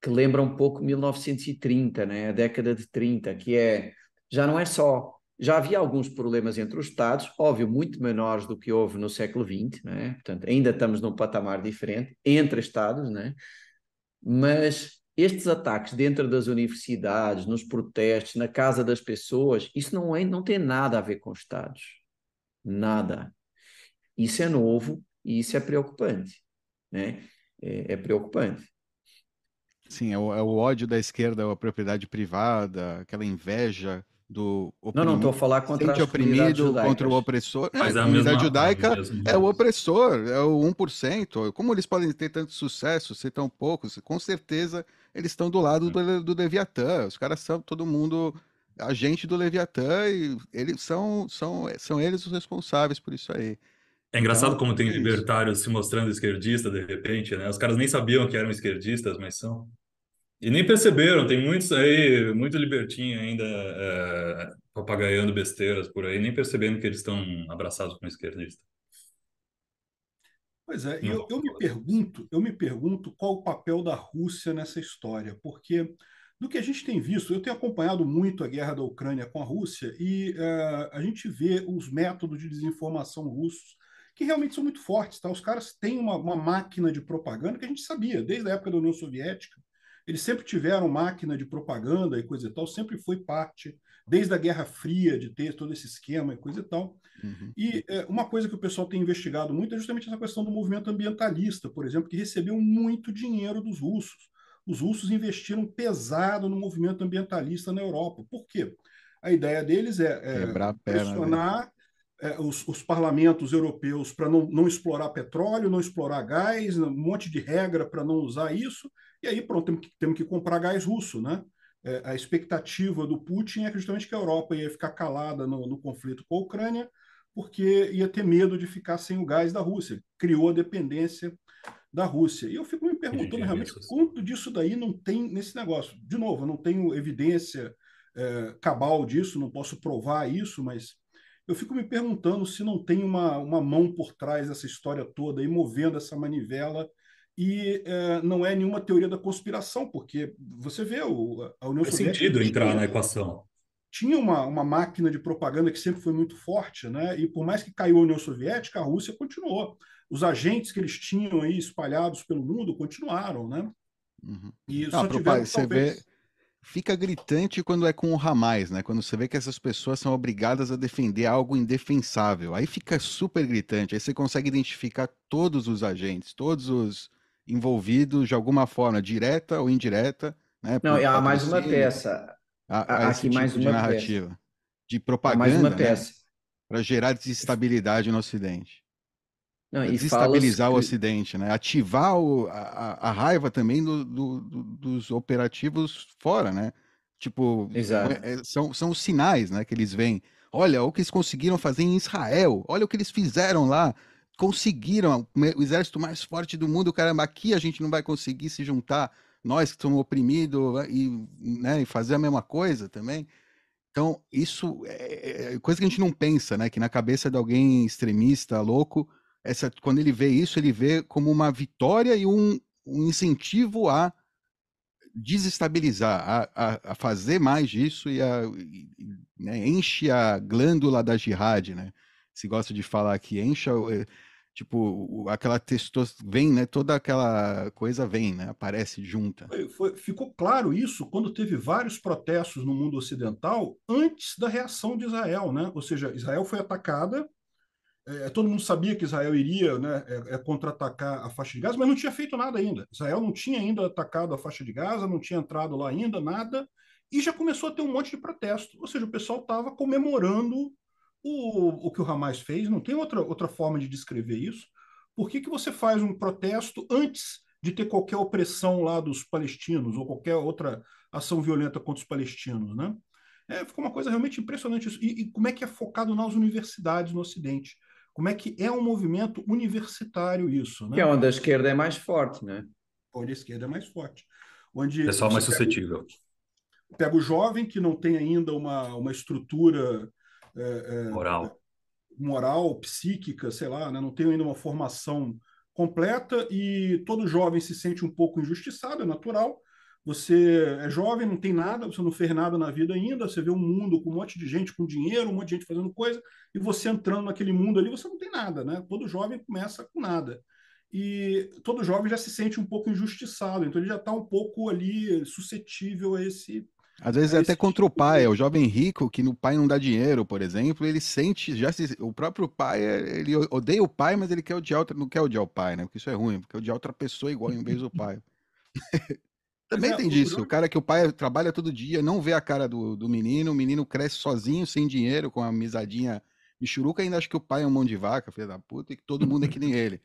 S1: que lembra um pouco 1930, né? A década de 30, que é já não é só já havia alguns problemas entre os Estados, óbvio, muito menores do que houve no século XX, né? portanto, ainda estamos num patamar diferente entre Estados, né? mas estes ataques dentro das universidades, nos protestos, na casa das pessoas, isso não, é, não tem nada a ver com Estados. Nada. Isso é novo e isso é preocupante. Né? É, é preocupante.
S4: Sim, é o, é o ódio da esquerda à propriedade privada, aquela inveja do
S1: oprimido, não, não estou a falar contra
S4: a oprimido, contra o opressor. Mas é, a comunidade judaica é o opressor, é o 1%. Como eles podem ter tanto sucesso, ser tão poucos? Com certeza eles estão do lado do, do Leviatã. Os caras são todo mundo agente do Leviatã e eles são, são, são eles os responsáveis por isso aí.
S3: É engraçado então, como tem é libertários se mostrando esquerdistas de repente, né? Os caras nem sabiam que eram esquerdistas, mas são. E nem perceberam, tem muitos aí, muito libertinho ainda é, papagaiando besteiras por aí, nem percebendo que eles estão abraçados com esquerdista.
S2: Pois é, eu, eu, me pergunto, eu me pergunto qual o papel da Rússia nessa história, porque do que a gente tem visto, eu tenho acompanhado muito a guerra da Ucrânia com a Rússia e uh, a gente vê os métodos de desinformação russos que realmente são muito fortes. Tá? Os caras têm uma, uma máquina de propaganda que a gente sabia, desde a época da União Soviética, eles sempre tiveram máquina de propaganda e coisa e tal, sempre foi parte, desde a Guerra Fria, de ter todo esse esquema e coisa e tal. Uhum. E é, uma coisa que o pessoal tem investigado muito é justamente essa questão do movimento ambientalista, por exemplo, que recebeu muito dinheiro dos russos. Os russos investiram pesado no movimento ambientalista na Europa. Por quê? A ideia deles é, é
S4: perna,
S2: pressionar os, os, parlamentos europeus para não, não explorar petróleo, não explorar gás, um monte de regra para não usar isso, e aí pronto, temos que, temos que comprar gás russo, né? É, a expectativa do Putin é justamente que a Europa ia ficar calada no, no, conflito com a Ucrânia, porque ia ter medo de ficar sem o gás da Rússia. Criou a dependência da Rússia. E eu fico me perguntando realmente quanto disso daí não tem nesse negócio. De novo, eu não tenho evidência é, cabal disso, não posso provar isso, mas eu fico me perguntando se não tem uma, uma mão por trás dessa história toda e movendo essa manivela e é, não é nenhuma teoria da conspiração, porque você vê o, a União
S3: Faz Soviética... sentido entrar tinha, na equação.
S2: Tinha uma, uma máquina de propaganda que sempre foi muito forte, né? e por mais que caiu a União Soviética, a Rússia continuou. Os agentes que eles tinham aí espalhados pelo mundo continuaram, né?
S4: Uhum. E só tiveram, você talvez... vê fica gritante quando é com o Ramais, né? Quando você vê que essas pessoas são obrigadas a defender algo indefensável. Aí fica super gritante. Aí você consegue identificar todos os agentes, todos os envolvidos de alguma forma, direta ou indireta. Né?
S1: Não, há mais uma peça.
S4: Há, há aqui tipo mais uma de narrativa. Peça. De propaganda. mais uma né? peça. Né? Para gerar desestabilidade no Ocidente. Não, e desestabilizar o Ocidente, né? Ativar o, a, a, raiva também do, do, do, dos operativos fora, né? Tipo, é, é, são, são os sinais, né? Que eles veem. Olha o que eles conseguiram fazer em Israel. Olha o que eles fizeram lá. conseguiram, o exército mais forte do mundo, caramba, aqui a gente não vai conseguir se juntar, nós que somos oprimidos, e, né, e fazer a mesma coisa também. Então, isso é, é coisa que a gente não pensa, né? Que na cabeça de alguém extremista, louco, essa, quando ele vê isso, ele vê como uma vitória e um, um incentivo a desestabilizar, a, a, a, fazer mais disso e, a, e, né, enche a glândula da jihad, né? Se gosta de falar que enche, eh, tipo, aquela testosterona, vem, né? Toda aquela coisa vem, né? Aparece junta.
S2: Foi, foi, ficou claro isso quando teve vários protestos no mundo ocidental antes da reação de Israel, né? Ou seja, Israel foi atacada é, todo mundo sabia que Israel iria né, é, é, contra-atacar a faixa de Gaza, mas não tinha feito nada ainda. Israel não tinha ainda atacado a faixa de Gaza, não tinha entrado lá ainda, nada, e já começou a ter um monte de protesto. Ou seja, o pessoal estava comemorando o, o que o Hamas fez, não tem outra, outra forma de descrever isso. Por que, que você faz um protesto antes de ter qualquer opressão lá dos palestinos ou qualquer outra ação violenta contra os palestinos, né? É, ficou uma coisa realmente impressionante isso. E, e como é que é focado nas universidades no Ocidente? Como é que é um movimento universitário isso. Né?
S1: Que é onde a esquerda é mais forte, né?
S2: Onde a esquerda é mais forte. Onde
S3: Pessoal mais suscetível.
S2: Pega, pega, o jovem que não tem ainda uma, uma estrutura é, é,
S3: moral.
S2: moral, psíquica, sei lá, né? não tem ainda uma formação completa e todo jovem se sente um pouco injustiçado, é natural, você é jovem, não tem nada, você não fez nada na vida ainda, você vê um mundo com um monte de gente com dinheiro, um monte de gente fazendo coisa, e você entrando naquele mundo ali, você não tem nada, né? Todo jovem começa com nada. E todo jovem já se sente um pouco injustiçado, então ele já está um pouco ali suscetível a esse.
S4: Às vezes é até contra tipo o pai, é o jovem rico que no pai não dá dinheiro, por exemplo, ele sente, já se, o próprio pai, ele odeia o pai, mas ele quer odiar outra, não quer odiar o pai, né? Porque isso é ruim, porque odiar outra pessoa igual em vez do pai. Também é, tem disso. O cara que o pai trabalha todo dia, não vê a cara do, do menino, o menino cresce sozinho, sem dinheiro, com a misadinha michuruca, ainda acha que o pai é um mão de vaca, filho da puta, e que todo mundo é que nem ele.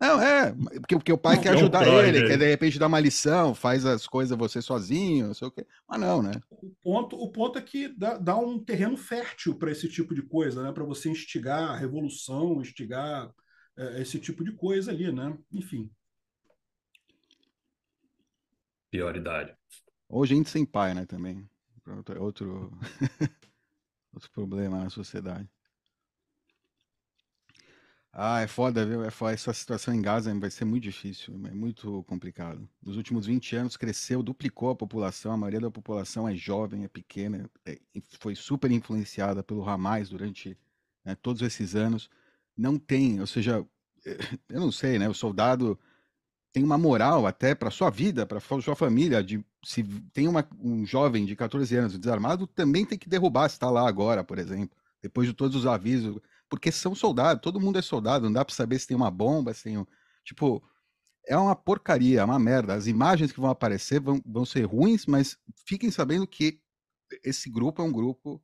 S4: Não, é, porque, porque o pai não, quer ajudar é ele, quer de repente dar uma lição, faz as coisas você sozinho, não sei o quê. Mas não, né?
S2: O ponto, o ponto é que dá, dá um terreno fértil para esse tipo de coisa, né? Para você instigar a revolução, instigar é, esse tipo de coisa ali, né? Enfim
S3: prioridade.
S4: Ou gente sem pai, né, também. Outro, outro, outro problema na sociedade. Ah, é foda, viu? É foda. Essa situação em Gaza vai ser muito difícil, é muito complicado. Nos últimos 20 anos cresceu, duplicou a população, a maioria da população é jovem, é pequena, é, foi super influenciada pelo Hamas durante né, todos esses anos. Não tem, ou seja, eu não sei, né? O soldado tem uma moral até para sua vida, para sua família, de se tem uma, um jovem de 14 anos desarmado, também tem que derrubar se está lá agora, por exemplo, depois de todos os avisos, porque são soldados, todo mundo é soldado, não dá para saber se tem uma bomba, se tem um, tipo, é uma porcaria, é uma merda. As imagens que vão aparecer vão, vão ser ruins, mas fiquem sabendo que esse grupo é um grupo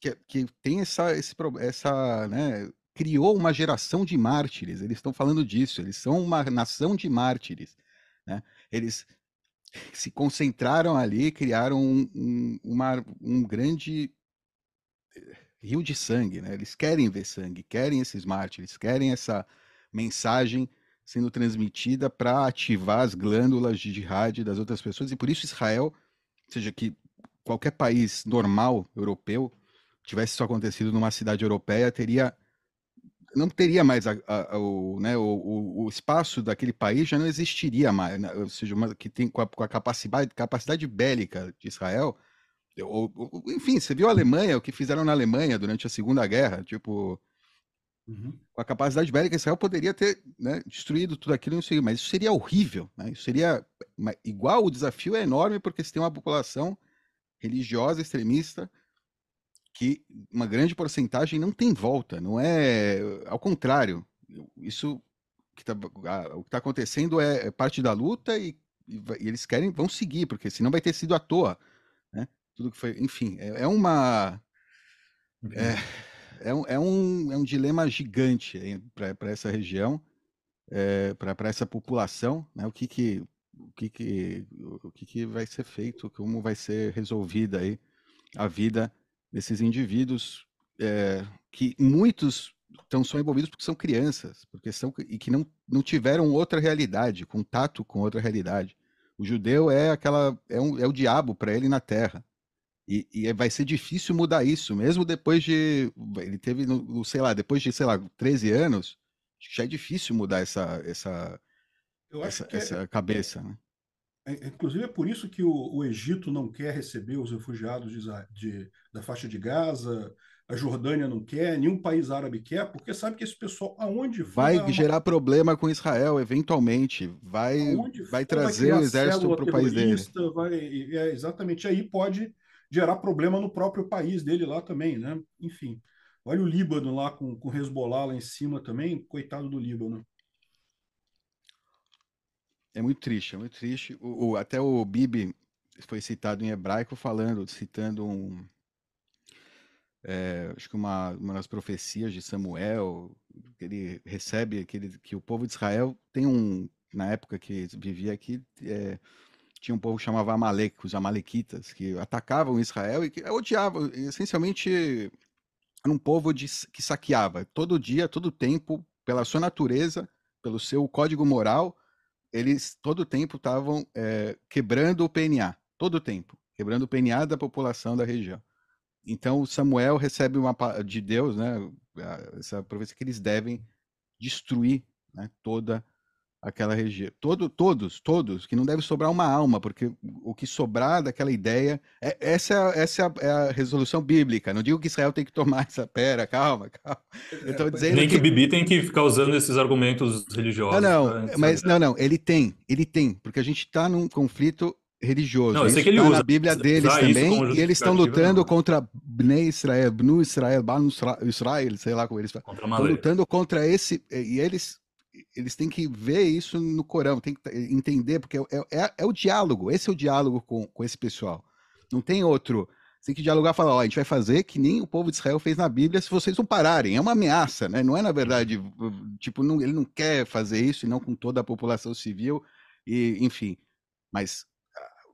S4: que, que tem essa, esse, essa, né, criou uma geração de mártires. Eles estão falando disso. Eles são uma nação de mártires. Né? Eles se concentraram ali, criaram um, um, uma, um grande eh, rio de sangue. Né? Eles querem ver sangue, querem esses mártires, querem essa mensagem sendo transmitida para ativar as glândulas de jihad das outras pessoas. E por isso Israel, seja que qualquer país normal europeu tivesse isso acontecido numa cidade europeia, teria não teria mais a, a, o, né, o, o, espaço daquele país já não existiria mais, né? ou seja, uma, que tem com a, com a, capacidade, capacidade bélica de Israel, ou, ou, enfim, você viu a Alemanha, o que fizeram na Alemanha durante a Segunda Guerra, tipo, uhum. com a capacidade bélica, Israel poderia ter né, destruído tudo aquilo, mas isso seria horrível, né? isso seria igual, o desafio é enorme porque você tem uma população religiosa extremista que uma grande porcentagem não tem volta, não é. Ao contrário, isso que tá, o que está acontecendo é, é, parte da luta e, e, e, eles querem, vão seguir, porque senão vai ter sido à toa. Né? Tudo que foi. Enfim, é, é uma. É, é, um, é, um, é um dilema gigante para essa região, é, para essa população, né? o que que, o que, que, o que, que vai ser feito, como vai ser resolvida aí a vida desses indivíduos é, que muitos estão só envolvidos porque são crianças, porque são e que não, não tiveram outra realidade, contato com outra realidade. O judeu é aquela é, um, é o diabo para ele na Terra. E, e, vai ser difícil mudar isso, mesmo depois de ele teve, sei lá, depois de sei lá 13 anos, já é difícil mudar essa essa essa, é essa cabeça, né?
S2: É, é, inclusive é por isso que o, o Egito não quer receber os refugiados de, de, da faixa de Gaza, a Jordânia não quer, nenhum país árabe quer, porque sabe que esse pessoal, aonde
S4: for, Vai uma... gerar problema com Israel, eventualmente. Vai, vai trazer o exército para o país dele.
S2: Vai, é, exatamente, aí pode gerar problema no próprio país dele lá também, né? Enfim, olha o Líbano lá com, com Hezbollah lá em cima também, coitado do Líbano.
S4: É muito triste, é muito triste. O, o, até o Bibi foi citado em hebraico falando, citando um, é, acho que uma, uma das profecias de Samuel, que ele recebe aquele, que o povo de Israel tem um, na época que vivia aqui, é, tinha um povo que chamava Amalek, os Amalequitas, que atacavam Israel e que odiavam, essencialmente era um povo de, que saqueava todo dia, todo tempo, pela sua natureza, pelo seu código moral, eles todo tempo estavam é, quebrando o PNA, todo tempo, quebrando o PNA da população da região. Então Samuel recebe uma de Deus, né, essa profecia que eles devem destruir, né, toda aquela região. Todo, todos, todos, que não deve sobrar uma alma, porque o que sobrar daquela ideia, é, essa, é, essa é a, é a, resolução bíblica. Não digo que Israel tem que tomar essa pera, calma, calma.
S3: Eu dizendo Nem que... que Bibi tem que ficar usando esses argumentos religiosos.
S4: Não, não, mas não, não, ele tem, ele tem, porque a gente está num conflito religioso. Não, eu sei que ele tá usa na Bíblia deles também, e eles estão lutando não. contra Bnei Israel, Bnu Israel, Banu Israel, sei lá como eles falam. Estão lutando contra esse, e eles eles têm que ver isso no Corão, tem que entender, porque é, é, é o diálogo, esse é o diálogo com, com esse pessoal. Não tem outro. Você tem que dialogar e falar, ó, a gente vai fazer que nem o povo de Israel fez na Bíblia se vocês não pararem. É uma ameaça, né? Não é, na verdade, tipo, não, ele não quer fazer isso, e não com toda a população civil, e enfim. Mas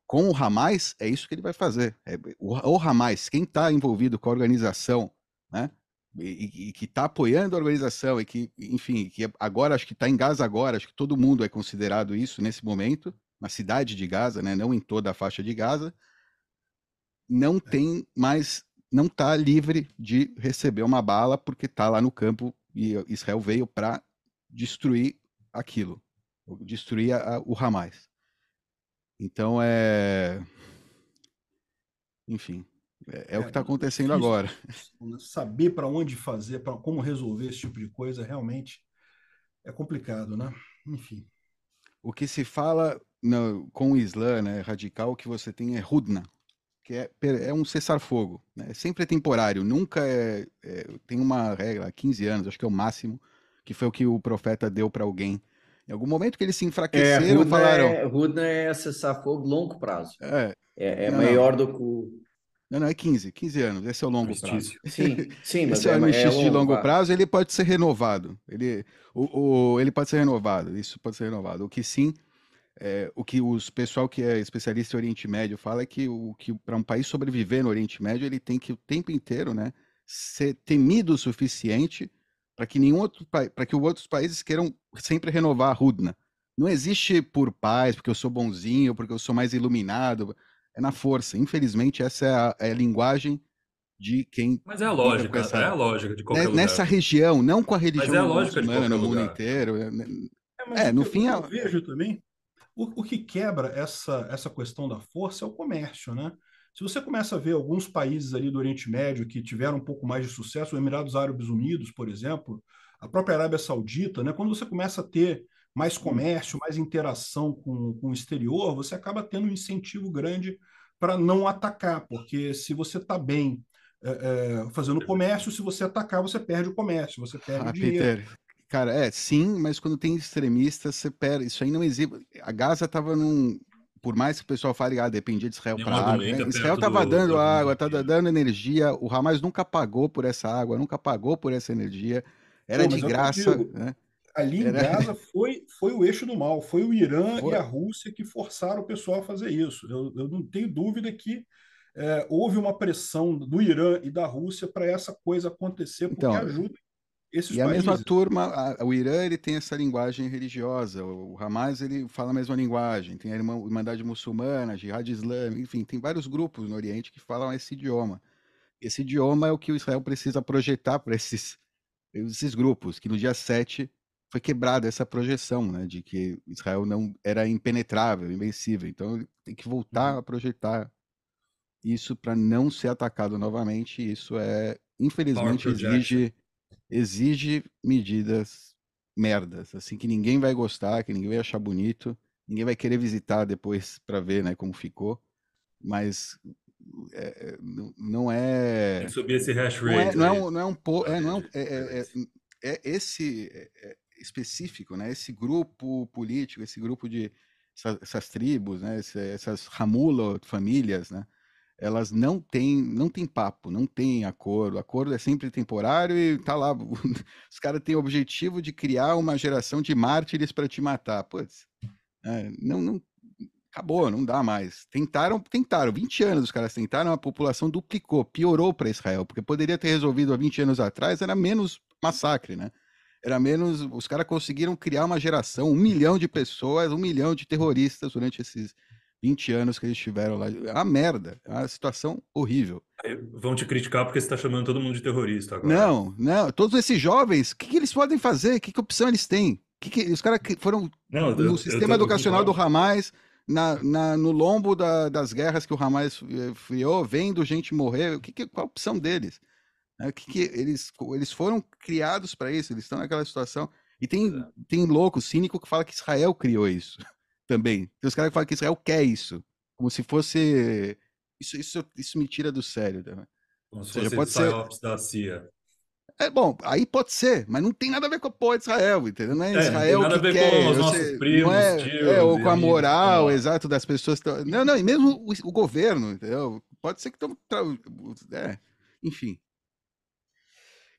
S4: com o Hamas, é isso que ele vai fazer. É, o, o Hamas, quem está envolvido com a organização, né? E, e que está apoiando a organização e que, enfim, que agora acho que está em Gaza agora, acho que todo mundo é considerado isso nesse momento, na cidade de Gaza, né? Não em toda a faixa de Gaza, não é. tem mais, não está livre de receber uma bala porque está lá no campo e Israel veio para destruir aquilo, destruir a, a, o Hamas. Então é. Enfim, é, é, é o que está acontecendo agora.
S2: Né? Saber para onde fazer, para como resolver esse tipo de coisa, realmente é complicado, né? Enfim.
S4: O que se fala no, com o Islã né, radical, que você tem é Hudna, que é, é um cessar-fogo. Né? Sempre é temporário, nunca é, é, Tem uma regra, 15 anos, acho que é o máximo, que foi o que o profeta deu para alguém em algum momento que eles se enfraqueceram, é, falaram.
S1: É, Rudna é cessar-fogo longo prazo. É, é, é não, maior não. do que o.
S4: Não, não, é 15, 15 anos, esse é o longo prazo.
S1: Sim, sim, mas
S4: esse é, é de longo prazo, ele pode ser renovado. Ele, o, o, ele pode ser renovado, isso pode ser renovado. O que sim, é, o que os pessoal que é especialista em Oriente Médio fala é que o que para um país sobreviver no Oriente Médio, ele tem que o tempo inteiro, né, ser temido o suficiente para que nenhum outro para que outros países queiram sempre renovar a Rudna. Não existe por paz, porque eu sou bonzinho, porque eu sou mais iluminado. É na força. Infelizmente, essa é a, é a linguagem de quem.
S3: Mas é a lógica, essa... é a lógica de qualquer
S4: Nessa
S3: lugar.
S4: região, não com a religião
S3: mas é a lógica de
S4: no
S3: mundo
S4: inteiro. É, né, é, é no fim.
S2: Eu, eu vejo também. O, o que quebra essa, essa questão da força é o comércio, né? Se você começa a ver alguns países ali do Oriente Médio que tiveram um pouco mais de sucesso, os Emirados Árabes Unidos, por exemplo, a própria Arábia Saudita, né? quando você começa a ter mais comércio, mais interação com, com o exterior, você acaba tendo um incentivo grande para não atacar, porque se você está bem é, é, fazendo comércio, se você atacar, você perde o comércio, você perde ah, o dinheiro. Peter,
S4: cara, é, sim, mas quando tem extremistas, você perde. Isso aí não existe. A Gaza estava num, por mais que o pessoal fale, ah, dependia de Israel para água. Né? Israel estava dando água, estava dando energia. O Hamas nunca pagou por essa água, nunca pagou por essa energia. Era Pô, de graça. Né?
S2: Ali em Era... Gaza foi, foi o eixo do mal, foi o Irã foi. e a Rússia que forçaram o pessoal a fazer isso. Eu, eu não tenho dúvida que é, houve uma pressão do Irã e da Rússia para essa coisa acontecer, porque então, ajuda
S4: Esses e países... a mesma turma, a, o Irã ele tem essa linguagem religiosa, o Hamas ele fala a mesma linguagem, tem a Irmandade Muçulmana, Jihad Islâmico, enfim, tem vários grupos no Oriente que falam esse idioma. Esse idioma é o que o Israel precisa projetar para esses, esses grupos, que no dia 7 foi quebrada essa projeção, né, de que Israel não era impenetrável, invencível. Então tem que voltar uhum. a projetar isso para não ser atacado novamente. Isso é, infelizmente, exige exige medidas merdas, assim que ninguém vai gostar, que ninguém vai achar bonito, ninguém vai querer visitar depois para ver, né, como ficou. Mas é, não é.
S3: Tem que subir esse hash
S4: rate. Não é, não é um, não é um, é, não é, é, é, é, é esse específico, né? Esse grupo político, esse grupo de essas, essas tribos, né? essas Ramulo famílias, né? elas não têm, não tem papo, não tem acordo. Acordo é sempre temporário e tá lá. Os caras têm o objetivo de criar uma geração de mártires para te matar. Putz, é, não, não, acabou, não dá mais. Tentaram, tentaram, 20 anos os caras tentaram, a população duplicou, piorou para Israel, porque poderia ter resolvido há 20 anos atrás, era menos massacre, né? Era menos. Os caras conseguiram criar uma geração, um milhão de pessoas, um milhão de terroristas durante esses 20 anos que eles estiveram lá. É uma merda, é uma situação horrível.
S3: Vão te criticar porque você está chamando todo mundo de terrorista agora.
S4: Não, não. Todos esses jovens, o que, que eles podem fazer? Que, que opção eles têm? Que que, os caras foram não, no eu, sistema eu educacional do Hamas, na, na, no lombo da, das guerras que o Hamas friou, vendo gente morrer. O que, que, qual a opção deles? É, que, que eles, eles foram criados para isso, eles estão naquela situação. E tem, tem louco, cínico, que fala que Israel criou isso também. Tem os caras que falam que Israel quer isso. Como se fosse. Isso, isso, isso me tira do sério. Né?
S3: Como se seja, pode ser da CIA.
S4: É bom, aí pode ser, mas não tem nada a ver com a porra de Israel, entendeu? Não é, é Israel não tem nada que a ver quer, com os nossos primos, não é, tios, é, ou com a moral, exato, das pessoas. Não, não, e mesmo o, o governo, entendeu? Pode ser que estão. É, enfim.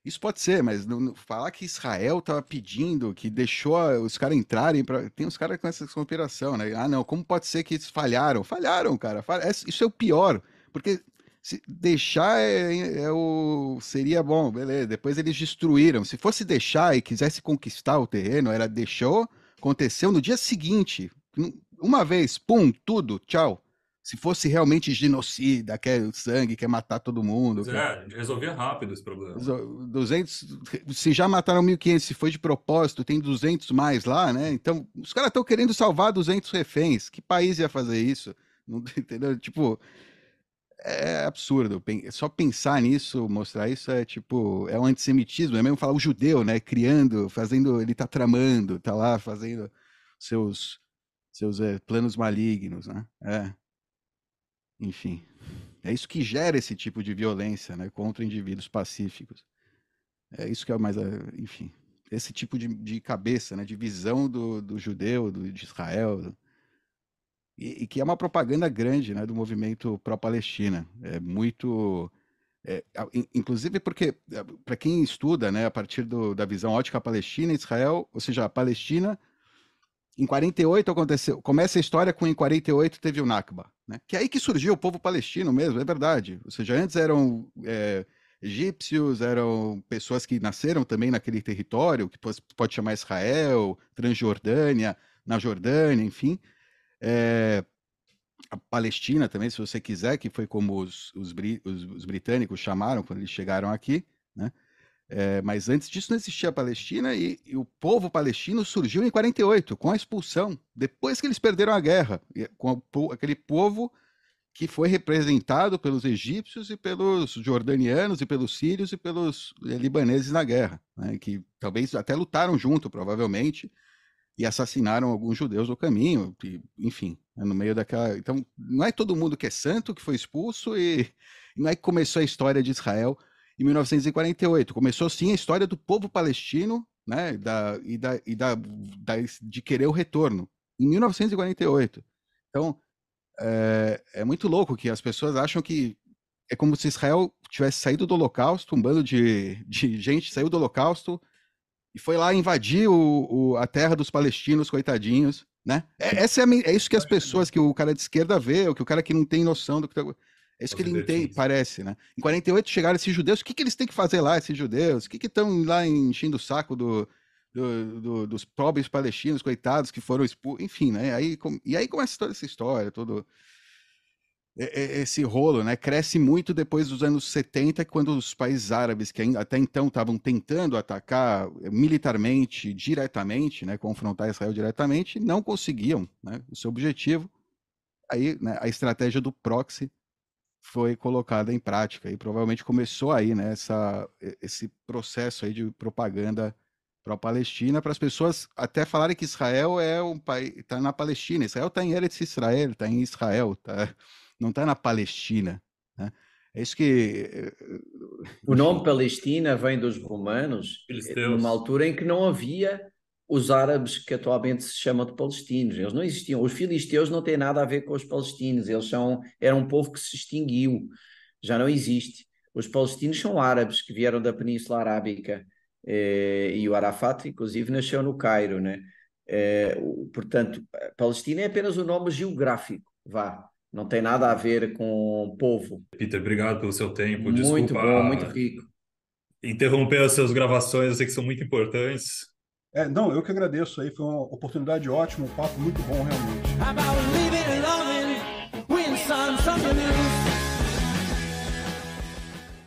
S4: Isso pode ser, mas não, não, falar que Israel estava pedindo, que deixou os caras entrarem para. Tem uns caras com essa conspiração, né? Ah, não, como pode ser que eles falharam? Falharam, cara. É, isso é o pior. Porque se deixar é, é, o seria bom, beleza. Depois eles destruíram. Se fosse deixar e quisesse conquistar o terreno, era deixou, aconteceu no dia seguinte. Uma vez, pum, tudo, tchau. Se fosse realmente genocida, quer sangue, quer matar todo mundo.
S3: É, quer... resolvia rápido esse problema.
S4: 200, se já mataram 1.500, se foi de propósito, tem 200 mais lá, né? Então, os caras estão querendo salvar 200 reféns. Que país ia fazer isso? Não, entendeu? Tipo, é absurdo. Só pensar nisso, mostrar isso é tipo, é um antissemitismo, é mesmo falar o judeu, né? Criando, fazendo, ele tá tramando, tá lá fazendo seus seus é, planos malignos, né? É. Enfim, é isso que gera esse tipo de violência né, contra indivíduos pacíficos. É isso que é mais, enfim, esse tipo de, de cabeça, né, de visão do, do judeu, do, de Israel, do, e, e, que é uma propaganda grande né, do movimento pró-Palestina. É muito. É, inclusive porque, é, para quem estuda né, a partir do, da visão ótica palestina, Israel, ou seja, a Palestina em 48 aconteceu, começa a história com em 48 teve o Nakba, né? Que é aí que surgiu o povo palestino mesmo, é verdade. Ou seja, antes eram é, egípcios, eram pessoas que nasceram também naquele território, que pode chamar Israel, Transjordânia, na Jordânia, enfim. É, a Palestina também, se você quiser, que foi como os, os, os, os britânicos chamaram quando eles chegaram aqui, né? É, mas antes disso não existia a Palestina e, e, o povo palestino surgiu em 48, com a expulsão, depois que eles perderam a guerra, com aquele povo que foi representado pelos egípcios e pelos jordanianos e pelos sírios e pelos eh, libaneses na guerra, né, que talvez até lutaram junto, provavelmente, e assassinaram alguns judeus no caminho, e, enfim, né, no meio daquela... Então, não é todo mundo que é santo que foi expulso e não é que começou a história de Israel em 1948. Começou sim a história do povo palestino, né, da, e, da, e da, da, de querer o retorno, em 1948. Então, é, é, muito louco que as pessoas acham que é como se Israel tivesse saído do Holocausto, um bando de, de gente saiu do Holocausto e foi lá invadir o, o, a terra dos palestinos, coitadinhos, né? É, essa é, a, é, isso que as pessoas, que o cara de esquerda vê, ou que o cara que não tem noção do que tá... É isso que ele entende, parece, né? Em 48 chegaram esses judeus, o que, que eles têm que fazer lá, esses judeus? O que estão lá enchendo o saco do, do, do, dos pobres palestinos, coitados, que foram expulsos, enfim, né? Aí, e aí começa toda essa história, todo esse rolo, né? Cresce muito depois dos anos 70, quando os países árabes, que até então estavam tentando atacar militarmente, diretamente, né? Confrontar Israel diretamente, não conseguiam, né? O seu objetivo. Aí, né, a estratégia do proxy foi colocada em prática e provavelmente começou aí, né? Essa, esse processo aí de propaganda para a Palestina, para as pessoas até falarem que Israel é um país, está na Palestina, Israel está em Eretz Israel, está em Israel, tá, não está na Palestina. Né? É isso que. Eh,
S1: o nome Palestina vem dos romanos, Filisteus. numa altura em que não havia os árabes que atualmente se chamam de palestinos. Eles não existiam. Os filisteus não têm nada a ver com os palestinos. Eles são, eram um povo que se extinguiu. Já não existe. Os palestinos são árabes que vieram da Península Arábica eh, e o Arafat, inclusive, nasceu no Cairo, né? Eh, portanto, Palestina é apenas um nome geográfico, vá, não tem nada a ver com povo.
S3: Peter, obrigado pelo seu tempo.
S1: Muito Desculpa bom, muito rico.
S3: Interromper as suas gravações, eu sei que são muito importantes.
S2: É, não, eu que agradeço aí, foi uma oportunidade ótima, um papo muito bom realmente.